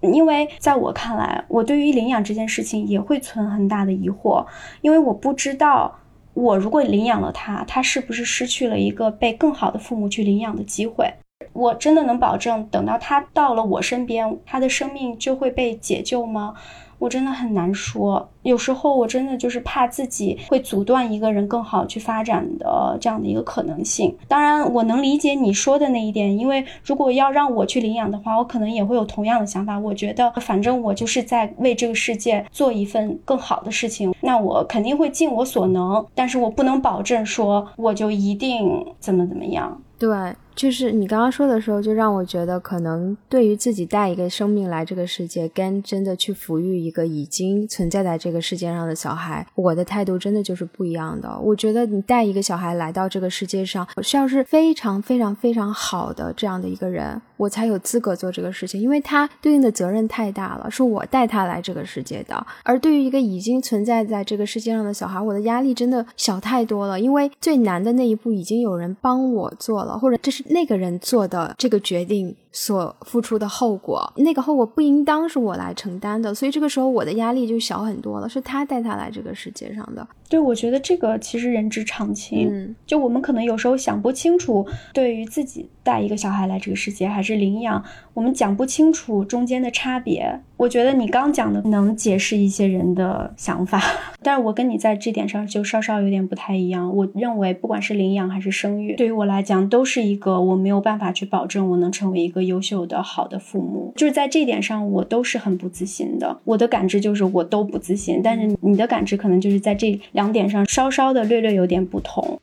因为在我看来，我对于领养这件事情也会存很大的疑惑，因为我不知道我如果领养了他，他是不是失去了一个被更好的父母去领养的机会。我真的能保证，等到他到了我身边，他的生命就会被解救吗？我真的很难说。有时候我真的就是怕自己会阻断一个人更好去发展的这样的一个可能性。当然，我能理解你说的那一点，因为如果要让我去领养的话，我可能也会有同样的想法。我觉得，反正我就是在为这个世界做一份更好的事情，那我肯定会尽我所能，但是我不能保证说我就一定怎么怎么样。对。就是你刚刚说的时候，就让我觉得，可能对于自己带一个生命来这个世界，跟真的去抚育一个已经存在在这个世界上的小孩，我的态度真的就是不一样的。我觉得你带一个小孩来到这个世界上，需要是非常非常非常好的这样的一个人，我才有资格做这个事情，因为他对应的责任太大了，是我带他来这个世界的。而对于一个已经存在在这个世界上的小孩，我的压力真的小太多了，因为最难的那一步已经有人帮我做了，或者这是。那个人做的这个决定所付出的后果，那个后果不应当是我来承担的，所以这个时候我的压力就小很多了。是他带他来这个世界上的，对我觉得这个其实人之常情。嗯，就我们可能有时候想不清楚，对于自己带一个小孩来这个世界还是领养，我们讲不清楚中间的差别。我觉得你刚讲的能解释一些人的想法，但是我跟你在这点上就稍稍有点不太一样。我认为不管是领养还是生育，对于我来讲都是一个我没有办法去保证我能成为一个优秀的好的父母。就是在这点上，我都是很不自信的。我的感知就是我都不自信，但是你的感知可能就是在这两点上稍稍的略略有点不同。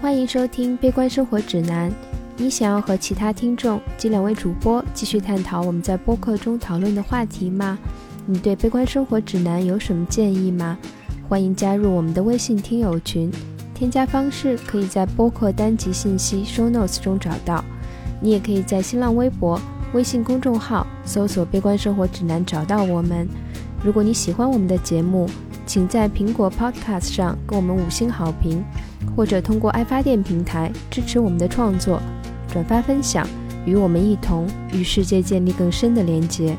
欢迎收听《悲观生活指南》。你想要和其他听众及两位主播继续探讨我们在播客中讨论的话题吗？你对《悲观生活指南》有什么建议吗？欢迎加入我们的微信听友群，添加方式可以在播客单集信息 show notes 中找到。你也可以在新浪微博、微信公众号搜索“悲观生活指南”找到我们。如果你喜欢我们的节目，请在苹果 Podcast 上给我们五星好评，或者通过爱发电平台支持我们的创作。转发分享，与我们一同与世界建立更深的连接。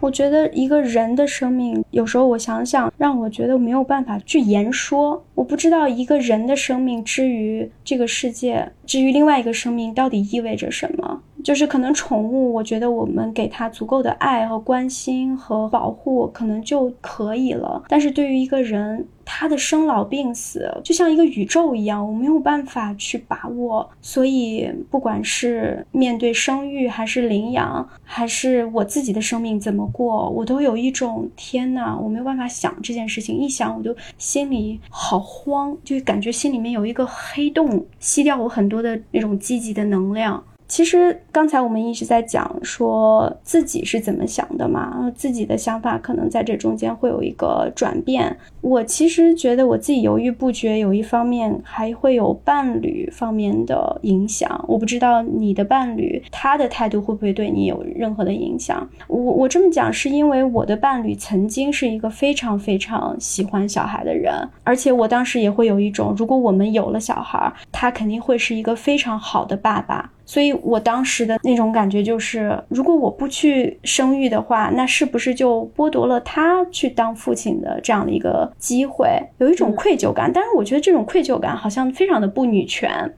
我觉得一个人的生命，有时候我想想，让我觉得没有办法去言说。我不知道一个人的生命之于这个世界，之于另外一个生命到底意味着什么。就是可能宠物，我觉得我们给它足够的爱和关心和保护，可能就可以了。但是对于一个人，他的生老病死就像一个宇宙一样，我没有办法去把握。所以，不管是面对生育，还是领养，还是我自己的生命怎么过，我都有一种天呐，我没有办法想这件事情。一想，我就心里好慌，就感觉心里面有一个黑洞，吸掉我很多的那种积极的能量。其实刚才我们一直在讲说自己是怎么想的嘛，自己的想法可能在这中间会有一个转变。我其实觉得我自己犹豫不决，有一方面还会有伴侣方面的影响。我不知道你的伴侣他的态度会不会对你有任何的影响。我我这么讲是因为我的伴侣曾经是一个非常非常喜欢小孩的人，而且我当时也会有一种，如果我们有了小孩，他肯定会是一个非常好的爸爸。所以我当时的那种感觉就是，如果我不去生育的话，那是不是就剥夺了他去当父亲的这样的一个机会？有一种愧疚感。但是我觉得这种愧疚感好像非常的不女权。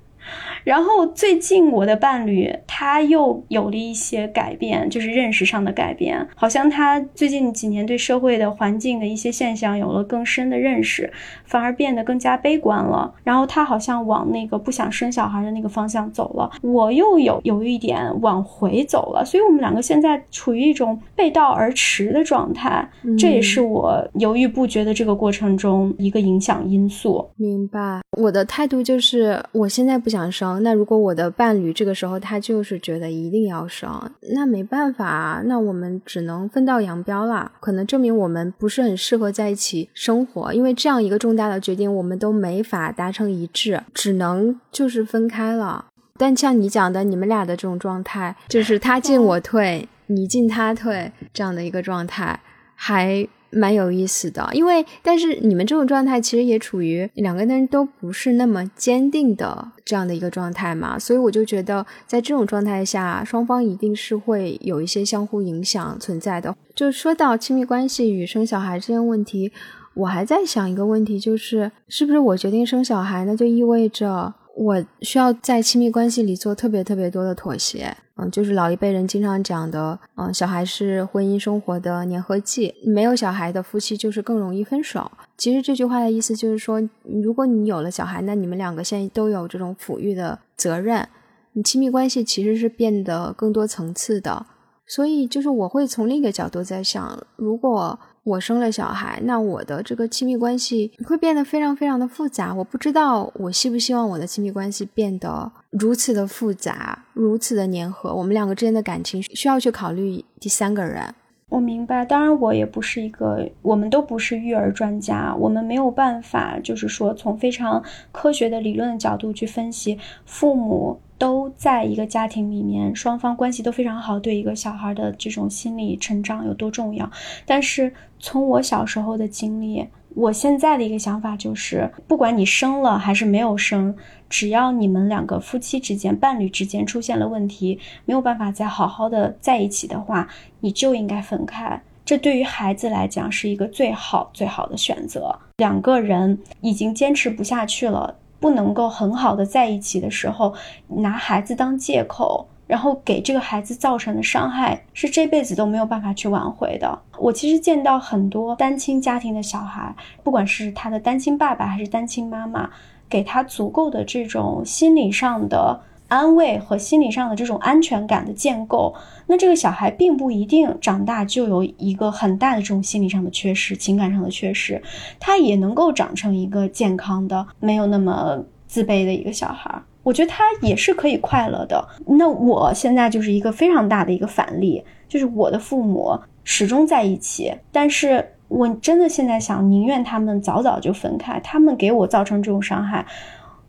然后最近我的伴侣他又有了一些改变，就是认识上的改变，好像他最近几年对社会的环境的一些现象有了更深的认识，反而变得更加悲观了。然后他好像往那个不想生小孩的那个方向走了，我又有有一点往回走了，所以我们两个现在处于一种背道而驰的状态，这也是我犹豫不决的这个过程中一个影响因素。明白，我的态度就是我现在不想生。那如果我的伴侣这个时候他就是觉得一定要生，那没办法啊，那我们只能分道扬镳啦。可能证明我们不是很适合在一起生活，因为这样一个重大的决定我们都没法达成一致，只能就是分开了。但像你讲的，你们俩的这种状态，就是他进我退，你进他退这样的一个状态，还。蛮有意思的，因为但是你们这种状态其实也处于两个人都不是那么坚定的这样的一个状态嘛，所以我就觉得在这种状态下，双方一定是会有一些相互影响存在的。就说到亲密关系与生小孩这件问题，我还在想一个问题，就是是不是我决定生小孩，那就意味着我需要在亲密关系里做特别特别多的妥协。嗯，就是老一辈人经常讲的，嗯，小孩是婚姻生活的粘合剂，没有小孩的夫妻就是更容易分手。其实这句话的意思就是说，如果你有了小孩，那你们两个现在都有这种抚育的责任，你亲密关系其实是变得更多层次的。所以，就是我会从另一个角度在想，如果。我生了小孩，那我的这个亲密关系会变得非常非常的复杂。我不知道我希不希望我的亲密关系变得如此的复杂，如此的粘合。我们两个之间的感情需要去考虑第三个人。我明白，当然我也不是一个，我们都不是育儿专家，我们没有办法，就是说从非常科学的理论的角度去分析父母。都在一个家庭里面，双方关系都非常好，对一个小孩的这种心理成长有多重要。但是从我小时候的经历，我现在的一个想法就是，不管你生了还是没有生，只要你们两个夫妻之间、伴侣之间出现了问题，没有办法再好好的在一起的话，你就应该分开。这对于孩子来讲是一个最好最好的选择。两个人已经坚持不下去了。不能够很好的在一起的时候，拿孩子当借口，然后给这个孩子造成的伤害是这辈子都没有办法去挽回的。我其实见到很多单亲家庭的小孩，不管是他的单亲爸爸还是单亲妈妈，给他足够的这种心理上的。安慰和心理上的这种安全感的建构，那这个小孩并不一定长大就有一个很大的这种心理上的缺失、情感上的缺失，他也能够长成一个健康的、没有那么自卑的一个小孩。我觉得他也是可以快乐的。那我现在就是一个非常大的一个反例，就是我的父母始终在一起，但是我真的现在想，宁愿他们早早就分开，他们给我造成这种伤害。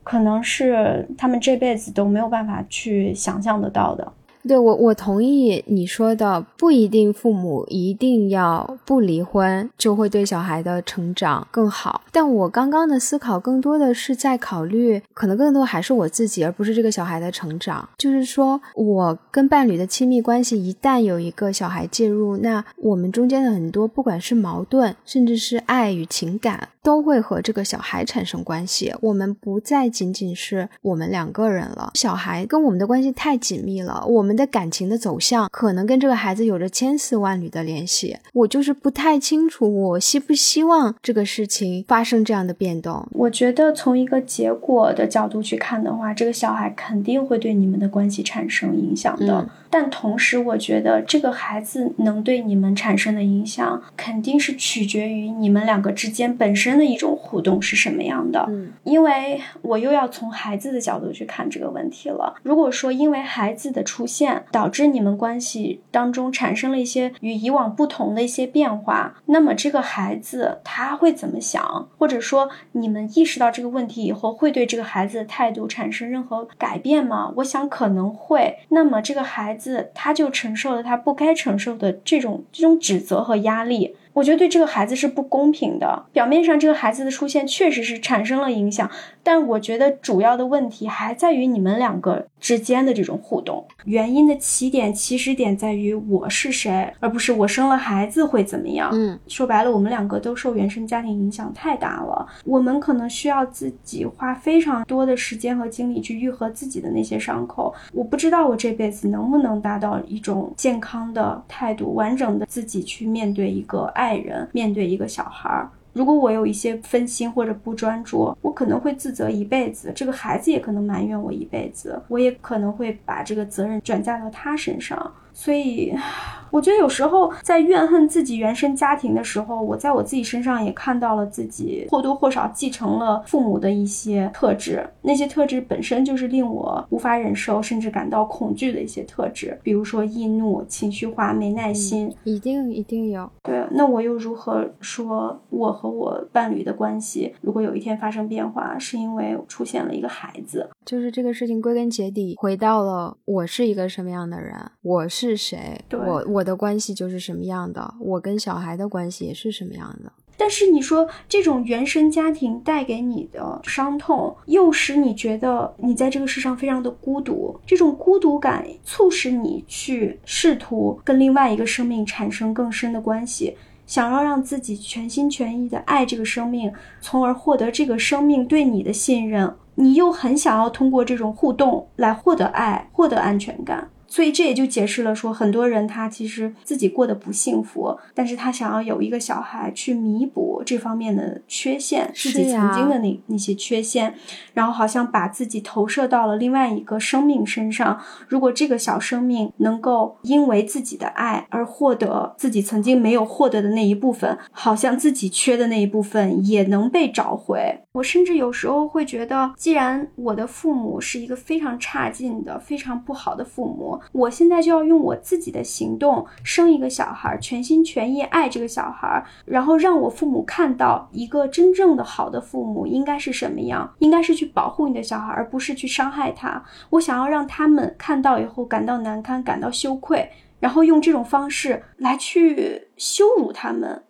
可能是他们这辈子都没有办法去想象得到的。对我，我同意你说的，不一定父母一定要不离婚就会对小孩的成长更好。但我刚刚的思考更多的是在考虑，可能更多还是我自己，而不是这个小孩的成长。就是说我跟伴侣的亲密关系，一旦有一个小孩介入，那我们中间的很多，不管是矛盾，甚至是爱与情感，都会和这个小孩产生关系。我们不再仅仅是我们两个人了，小孩跟我们的关系太紧密了，我们。的感情的走向可能跟这个孩子有着千丝万缕的联系，我就是不太清楚，我希不希望这个事情发生这样的变动。我觉得从一个结果的角度去看的话，这个小孩肯定会对你们的关系产生影响的。但同时，我觉得这个孩子能对你们产生的影响，肯定是取决于你们两个之间本身的一种互动是什么样的。嗯，因为我又要从孩子的角度去看这个问题了。如果说因为孩子的出现导致你们关系当中产生了一些与以往不同的一些变化，那么这个孩子他会怎么想？或者说你们意识到这个问题以后，会对这个孩子的态度产生任何改变吗？我想可能会。那么这个孩子。他就承受了他不该承受的这种这种指责和压力。我觉得对这个孩子是不公平的。表面上这个孩子的出现确实是产生了影响，但我觉得主要的问题还在于你们两个之间的这种互动。原因的起点起始点在于我是谁，而不是我生了孩子会怎么样。嗯，说白了，我们两个都受原生家庭影响太大了，我们可能需要自己花非常多的时间和精力去愈合自己的那些伤口。我不知道我这辈子能不能达到一种健康的态度，完整的自己去面对一个爱。爱人面对一个小孩儿，如果我有一些分心或者不专注，我可能会自责一辈子。这个孩子也可能埋怨我一辈子，我也可能会把这个责任转嫁到他身上。所以。我觉得有时候在怨恨自己原生家庭的时候，我在我自己身上也看到了自己或多或少继承了父母的一些特质，那些特质本身就是令我无法忍受甚至感到恐惧的一些特质，比如说易怒、情绪化、没耐心，一定一定有。对，那我又如何说我和我伴侣的关系，如果有一天发生变化，是因为出现了一个孩子？就是这个事情归根结底回到了我是一个什么样的人，我是谁，我我。的关系就是什么样的，我跟小孩的关系也是什么样的。但是你说这种原生家庭带给你的伤痛，又使你觉得你在这个世上非常的孤独，这种孤独感促使你去试图跟另外一个生命产生更深的关系，想要让自己全心全意的爱这个生命，从而获得这个生命对你的信任。你又很想要通过这种互动来获得爱，获得安全感。所以这也就解释了，说很多人他其实自己过得不幸福，但是他想要有一个小孩去弥补这方面的缺陷，自己曾经的那那些缺陷，然后好像把自己投射到了另外一个生命身上。如果这个小生命能够因为自己的爱而获得自己曾经没有获得的那一部分，好像自己缺的那一部分也能被找回。我甚至有时候会觉得，既然我的父母是一个非常差劲的、非常不好的父母。我现在就要用我自己的行动生一个小孩，全心全意爱这个小孩，然后让我父母看到一个真正的好的父母应该是什么样，应该是去保护你的小孩，而不是去伤害他。我想要让他们看到以后感到难堪，感到羞愧，然后用这种方式来去羞辱他们。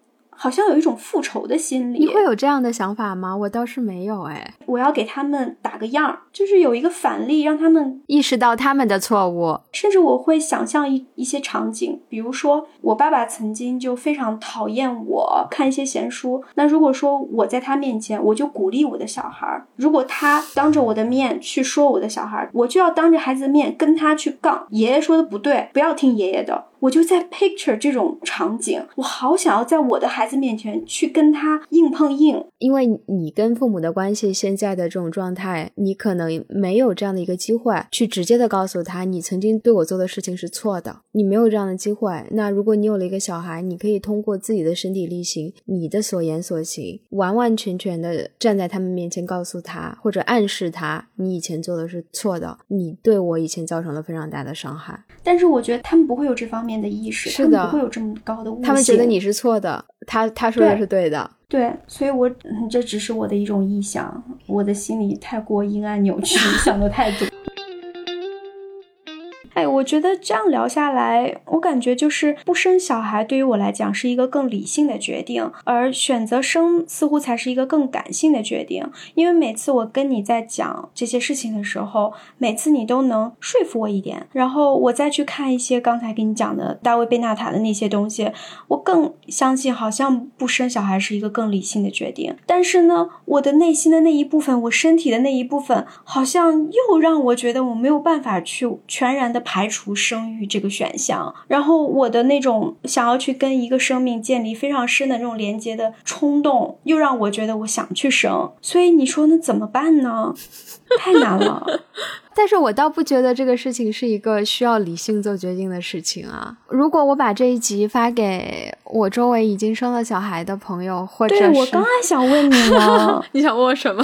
好像有一种复仇的心理，你会有这样的想法吗？我倒是没有哎。我要给他们打个样儿，就是有一个反例，让他们意识到他们的错误。甚至我会想象一一些场景，比如说我爸爸曾经就非常讨厌我看一些闲书。那如果说我在他面前，我就鼓励我的小孩儿；如果他当着我的面去说我的小孩儿，我就要当着孩子的面跟他去杠。爷爷说的不对，不要听爷爷的。我就在 picture 这种场景，我好想要在我的孩子面前去跟他硬碰硬，因为你跟父母的关系现在的这种状态，你可能没有这样的一个机会去直接的告诉他，你曾经对我做的事情是错的，你没有这样的机会。那如果你有了一个小孩，你可以通过自己的身体力行，你的所言所行，完完全全的站在他们面前告诉他，或者暗示他，你以前做的是错的，你对我以前造成了非常大的伤害。但是我觉得他们不会有这方面。的意识是的，不会有这么高的误他们觉得你是错的，他他说的是对的，对，所以我这只是我的一种臆想，我的心里太过阴暗扭曲，想的太多。哎，我觉得这样聊下来，我感觉就是不生小孩对于我来讲是一个更理性的决定，而选择生似乎才是一个更感性的决定。因为每次我跟你在讲这些事情的时候，每次你都能说服我一点，然后我再去看一些刚才给你讲的大卫贝纳塔的那些东西，我更相信好像不生小孩是一个更理性的决定。但是呢，我的内心的那一部分，我身体的那一部分，好像又让我觉得我没有办法去全然的排除生育这个选项。然后我的那种想要去跟一个生命建立非常深的这种连接的冲动，又让我觉得我想去生。所以你说那怎么办呢？太难了。但是我倒不觉得这个事情是一个需要理性做决定的事情啊。如果我把这一集发给我周围已经生了小孩的朋友，或者对我刚还想问你呢，你想问我什么？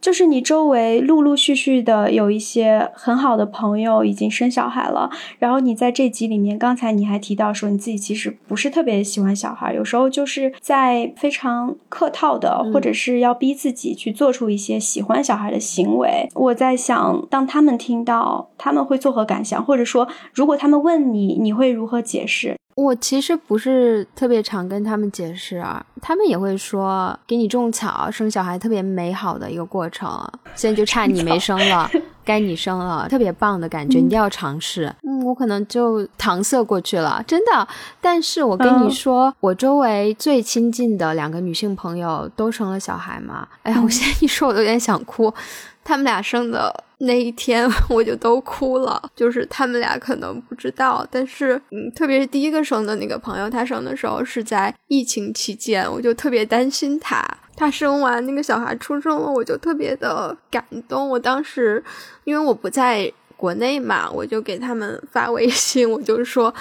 就是你周围陆陆续续的有一些很好的朋友已经生小孩了，然后你在这集里面，刚才你还提到说你自己其实不是特别喜欢小孩，有时候就是在非常客套的，或者是要逼自己去做出一些喜欢小孩的行为。我在想，当他们听到，他们会作何感想？或者说，如果他们问你，你会如何解释？我其实不是特别常跟他们解释啊，他们也会说给你种草，生小孩特别美好的一个过程，现在就差你没生了，该你生了，特别棒的感觉，你一定要尝试。嗯，我可能就搪塞过去了，真的。但是我跟你说，我周围最亲近的两个女性朋友都生了小孩嘛，哎呀，我现在一说，我都有点想哭。他们俩生的那一天，我就都哭了。就是他们俩可能不知道，但是嗯，特别是第一个生的那个朋友，他生的时候是在疫情期间，我就特别担心他。他生完那个小孩出生了，我就特别的感动。我当时因为我不在国内嘛，我就给他们发微信，我就说：“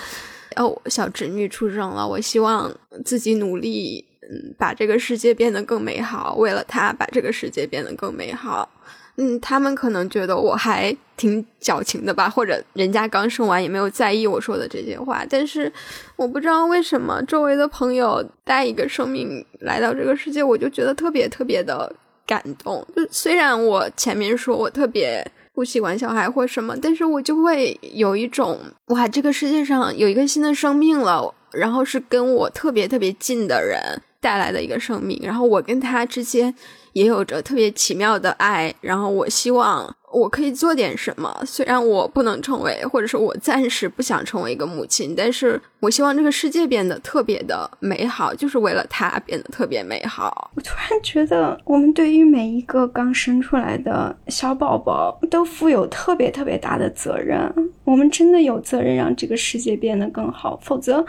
哦，小侄女出生了，我希望自己努力，嗯，把这个世界变得更美好。为了他，把这个世界变得更美好。”嗯，他们可能觉得我还挺矫情的吧，或者人家刚生完也没有在意我说的这些话。但是我不知道为什么周围的朋友带一个生命来到这个世界，我就觉得特别特别的感动。就虽然我前面说我特别不喜欢小孩或什么，但是我就会有一种哇，这个世界上有一个新的生命了，然后是跟我特别特别近的人带来的一个生命，然后我跟他之间。也有着特别奇妙的爱，然后我希望我可以做点什么。虽然我不能成为，或者是我暂时不想成为一个母亲，但是我希望这个世界变得特别的美好，就是为了他变得特别美好。我突然觉得，我们对于每一个刚生出来的小宝宝都负有特别特别大的责任。我们真的有责任让这个世界变得更好，否则，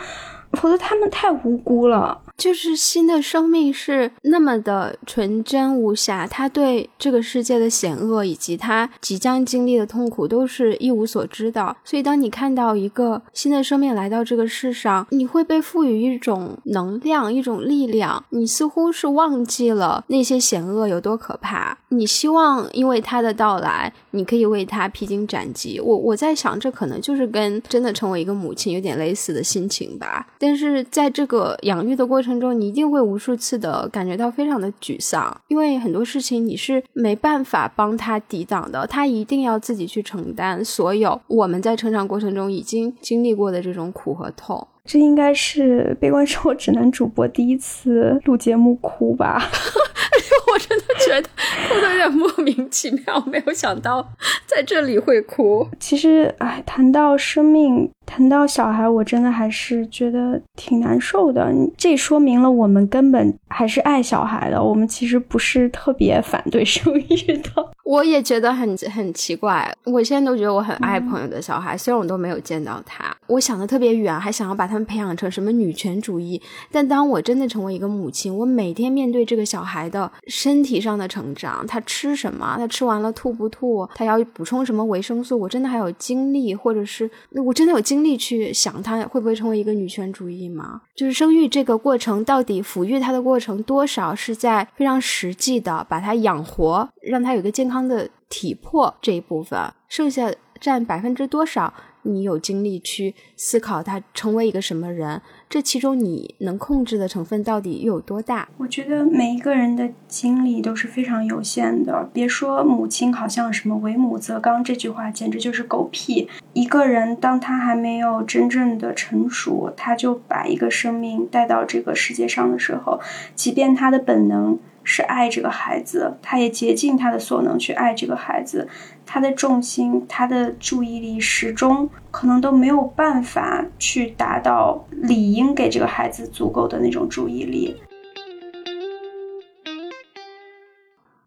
否则他们太无辜了。就是新的生命是那么的纯真无瑕，他对这个世界的险恶以及他即将经历的痛苦都是一无所知的。所以，当你看到一个新的生命来到这个世上，你会被赋予一种能量、一种力量。你似乎是忘记了那些险恶有多可怕。你希望因为他的到来，你可以为他披荆斩棘。我我在想，这可能就是跟真的成为一个母亲有点类似的心情吧。但是在这个养育的过程，程中，你一定会无数次的感觉到非常的沮丧，因为很多事情你是没办法帮他抵挡的，他一定要自己去承担所有我们在成长过程中已经经历过的这种苦和痛。这应该是《悲观生活指南》主播第一次录节目哭吧？我真的觉得哭的有点莫名其妙，没有想到在这里会哭。其实，哎，谈到生命，谈到小孩，我真的还是觉得挺难受的。这说明了我们根本还是爱小孩的，我们其实不是特别反对生育的。我也觉得很很奇怪，我现在都觉得我很爱朋友的小孩，虽然我都没有见到他。我想的特别远，还想要把他们培养成什么女权主义。但当我真的成为一个母亲，我每天面对这个小孩的身体上的成长，他吃什么，他吃完了吐不吐，他要补充什么维生素，我真的还有精力，或者是我真的有精力去想他会不会成为一个女权主义吗？就是生育这个过程，到底抚育他的过程多少是在非常实际的把他养活，让他有一个健康。的体魄这一部分，剩下占百分之多少？你有精力去思考他成为一个什么人，这其中你能控制的成分到底又有多大？我觉得每一个人的精力都是非常有限的。别说母亲，好像什么“为母则刚”这句话，简直就是狗屁。一个人当他还没有真正的成熟，他就把一个生命带到这个世界上的时候，即便他的本能。是爱这个孩子，他也竭尽他的所能去爱这个孩子，他的重心、他的注意力始终可能都没有办法去达到理应给这个孩子足够的那种注意力。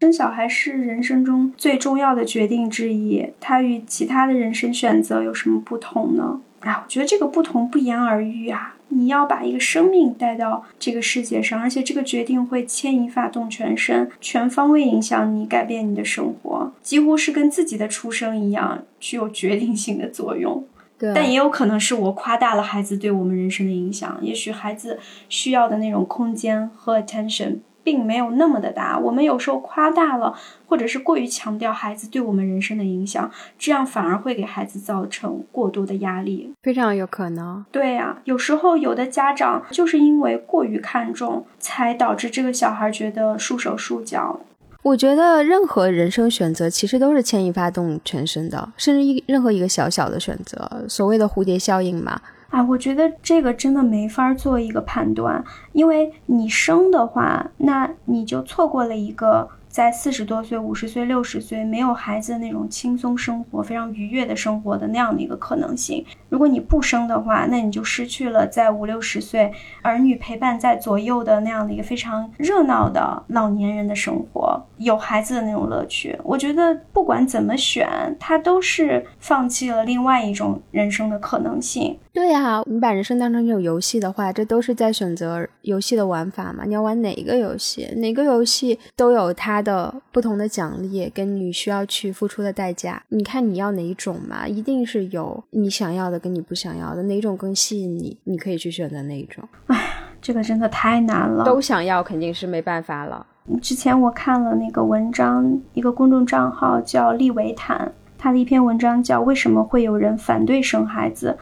生小孩是人生中最重要的决定之一，它与其他的人生选择有什么不同呢？啊，我觉得这个不同不言而喻啊。你要把一个生命带到这个世界上，而且这个决定会牵一发动全身，全方位影响你，改变你的生活，几乎是跟自己的出生一样，具有决定性的作用。对，但也有可能是我夸大了孩子对我们人生的影响，也许孩子需要的那种空间和 attention。并没有那么的大，我们有时候夸大了，或者是过于强调孩子对我们人生的影响，这样反而会给孩子造成过多的压力，非常有可能。对呀，有时候有的家长就是因为过于看重，才导致这个小孩觉得束手束脚。我觉得任何人生选择其实都是牵一发动全身的，甚至一任何一个小小的选择，所谓的蝴蝶效应嘛。啊，我觉得这个真的没法做一个判断，因为你生的话，那你就错过了一个。在四十多岁、五十岁、六十岁没有孩子的那种轻松生活、非常愉悦的生活的那样的一个可能性。如果你不生的话，那你就失去了在五六十岁儿女陪伴在左右的那样的一个非常热闹的老年人的生活，有孩子的那种乐趣。我觉得不管怎么选，他都是放弃了另外一种人生的可能性。对呀，你把人生当成一种游戏的话，这都是在选择游戏的玩法嘛？你要玩哪一个游戏？哪个游戏都有它的不同的奖励，跟你需要去付出的代价。你看你要哪一种嘛？一定是有你想要的跟你不想要的，哪种更吸引你，你可以去选择哪一种。哎，这个真的太难了。都想要肯定是没办法了。之前我看了那个文章，一个公众账号叫利维坦，他的一篇文章叫《为什么会有人反对生孩子》。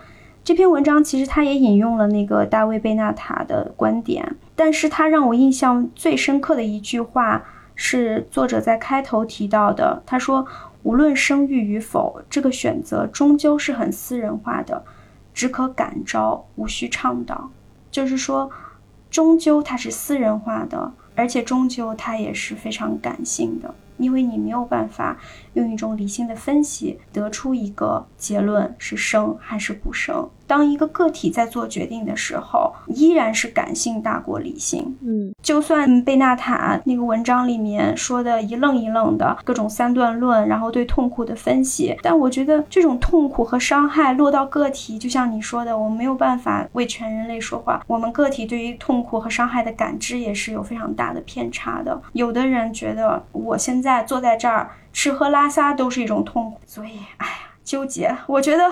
这篇文章其实他也引用了那个大卫贝纳塔的观点，但是他让我印象最深刻的一句话是作者在开头提到的。他说：“无论生育与否，这个选择终究是很私人化的，只可感召，无需倡导。”就是说，终究它是私人化的，而且终究它也是非常感性的。因为你没有办法用一种理性的分析得出一个结论是生还是不生。当一个个体在做决定的时候，依然是感性大过理性。嗯，就算贝纳塔那个文章里面说的一愣一愣的各种三段论，然后对痛苦的分析，但我觉得这种痛苦和伤害落到个体，就像你说的，我们没有办法为全人类说话。我们个体对于痛苦和伤害的感知也是有非常大的偏差的。有的人觉得我现在坐在这儿吃喝拉撒都是一种痛苦，所以，哎呀。纠结，我觉得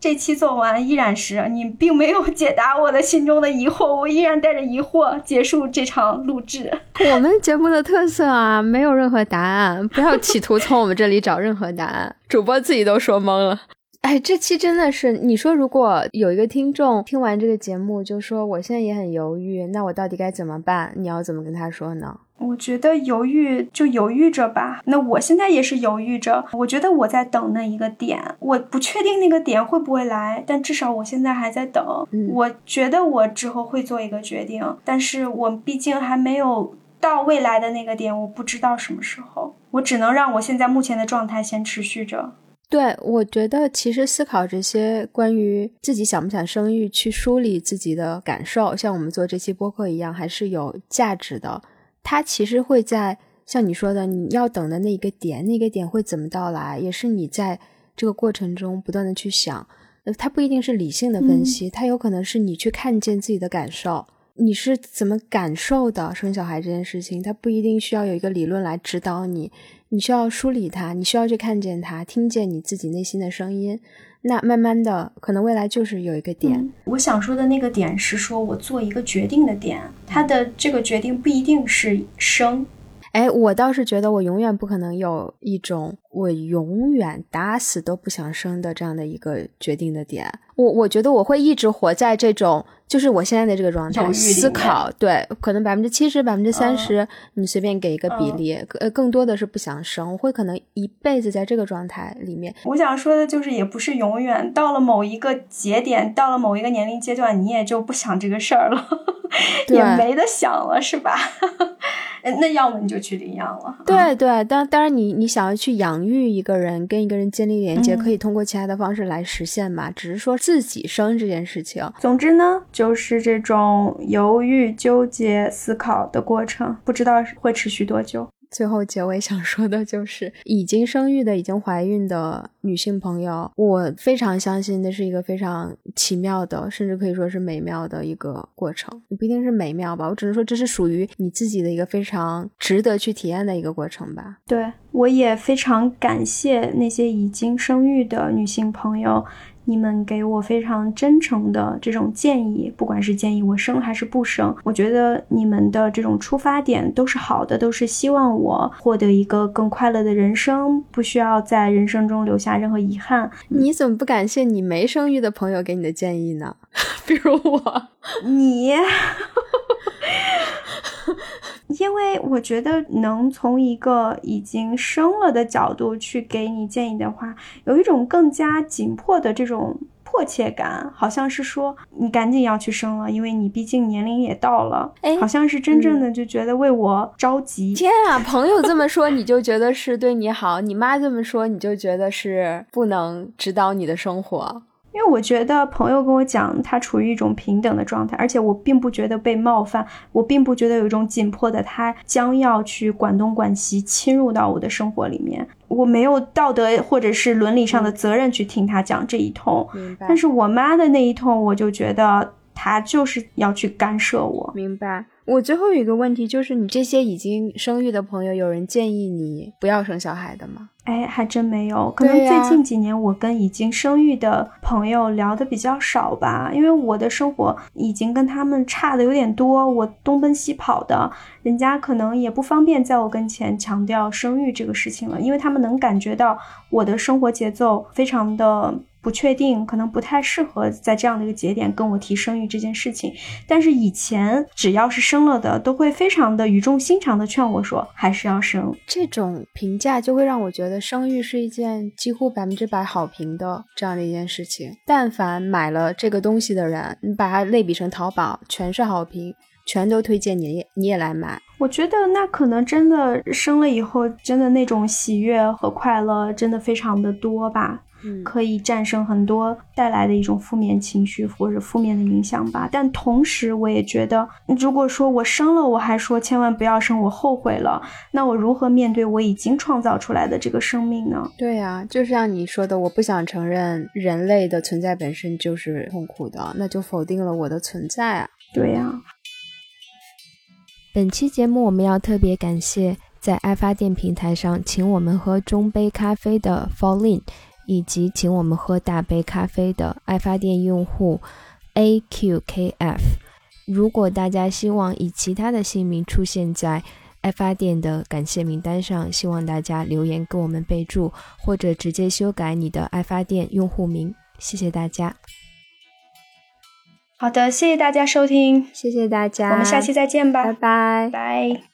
这期做完依然是你并没有解答我的心中的疑惑，我依然带着疑惑结束这场录制。我们节目的特色啊，没有任何答案，不要企图从我们这里找任何答案。主播自己都说懵了。哎，这期真的是，你说如果有一个听众听完这个节目就说我现在也很犹豫，那我到底该怎么办？你要怎么跟他说呢？我觉得犹豫就犹豫着吧。那我现在也是犹豫着。我觉得我在等那一个点，我不确定那个点会不会来，但至少我现在还在等。我觉得我之后会做一个决定，但是我毕竟还没有到未来的那个点，我不知道什么时候。我只能让我现在目前的状态先持续着。对，我觉得其实思考这些关于自己想不想生育，去梳理自己的感受，像我们做这期播客一样，还是有价值的。它其实会在像你说的，你要等的那一个点，那个点会怎么到来，也是你在这个过程中不断的去想。呃，它不一定是理性的分析，它有可能是你去看见自己的感受，你是怎么感受的生小孩这件事情，它不一定需要有一个理论来指导你，你需要梳理它，你需要去看见它，听见你自己内心的声音。那慢慢的，可能未来就是有一个点。我想说的那个点是说，我做一个决定的点，他的这个决定不一定是生。哎，我倒是觉得我永远不可能有一种我永远打死都不想生的这样的一个决定的点。我我觉得我会一直活在这种，就是我现在的这个状态，思考。对，可能百分之七十、百分之三十，你随便给一个比例，呃，更多的是不想生。我会可能一辈子在这个状态里面。我想说的就是，也不是永远，到了某一个节点，到了某一个年龄阶段，你也就不想这个事儿了，也没得想了，是吧？那要么你就去领养了。对对，当当然，你你想要去养育一个人，跟一个人建立连接，可以通过其他的方式来实现嘛？只是说自己生这件事情。总之呢，就是这种犹豫、纠结、思考的过程，不知道会持续多久。最后结尾想说的就是，已经生育的、已经怀孕的女性朋友，我非常相信那是一个非常奇妙的，甚至可以说是美妙的一个过程。不一定是美妙吧，我只能说这是属于你自己的一个非常值得去体验的一个过程吧。对，我也非常感谢那些已经生育的女性朋友。你们给我非常真诚的这种建议，不管是建议我生还是不生，我觉得你们的这种出发点都是好的，都是希望我获得一个更快乐的人生，不需要在人生中留下任何遗憾。你怎么不感谢你没生育的朋友给你的建议呢？比如我，你。因为我觉得能从一个已经生了的角度去给你建议的话，有一种更加紧迫的这种迫切感，好像是说你赶紧要去生了，因为你毕竟年龄也到了，哎，好像是真正的就觉得为我着急。天啊，朋友这么说你就觉得是对你好，你妈这么说你就觉得是不能指导你的生活。因为我觉得朋友跟我讲，他处于一种平等的状态，而且我并不觉得被冒犯，我并不觉得有一种紧迫的他将要去管东管西，侵入到我的生活里面，我没有道德或者是伦理上的责任去听他讲这一通。但是我妈的那一通，我就觉得他就是要去干涉我。明白。我最后有一个问题，就是你这些已经生育的朋友，有人建议你不要生小孩的吗？哎，还真没有。可能最近几年，我跟已经生育的朋友聊的比较少吧，因为我的生活已经跟他们差的有点多，我东奔西跑的，人家可能也不方便在我跟前强调生育这个事情了，因为他们能感觉到我的生活节奏非常的。不确定，可能不太适合在这样的一个节点跟我提生育这件事情。但是以前只要是生了的，都会非常的语重心长的劝我说，还是要生。这种评价就会让我觉得生育是一件几乎百分之百好评的这样的一件事情。但凡买了这个东西的人，你把它类比成淘宝，全是好评，全都推荐你，你也来买。我觉得那可能真的生了以后，真的那种喜悦和快乐，真的非常的多吧。可以战胜很多带来的一种负面情绪或者负面的影响吧。但同时，我也觉得，如果说我生了，我还说千万不要生，我后悔了，那我如何面对我已经创造出来的这个生命呢？对呀，就像你说的，我不想承认人类的存在本身就是痛苦的，那就否定了我的存在啊。对呀。本期节目我们要特别感谢在爱发电平台上请我们喝中杯咖啡的 Fallin。以及请我们喝大杯咖啡的爱发电用户 AQKF。如果大家希望以其他的姓名出现在爱发电的感谢名单上，希望大家留言给我们备注，或者直接修改你的爱发电用户名。谢谢大家。好的，谢谢大家收听，谢谢大家，我们下期再见吧，拜拜，拜。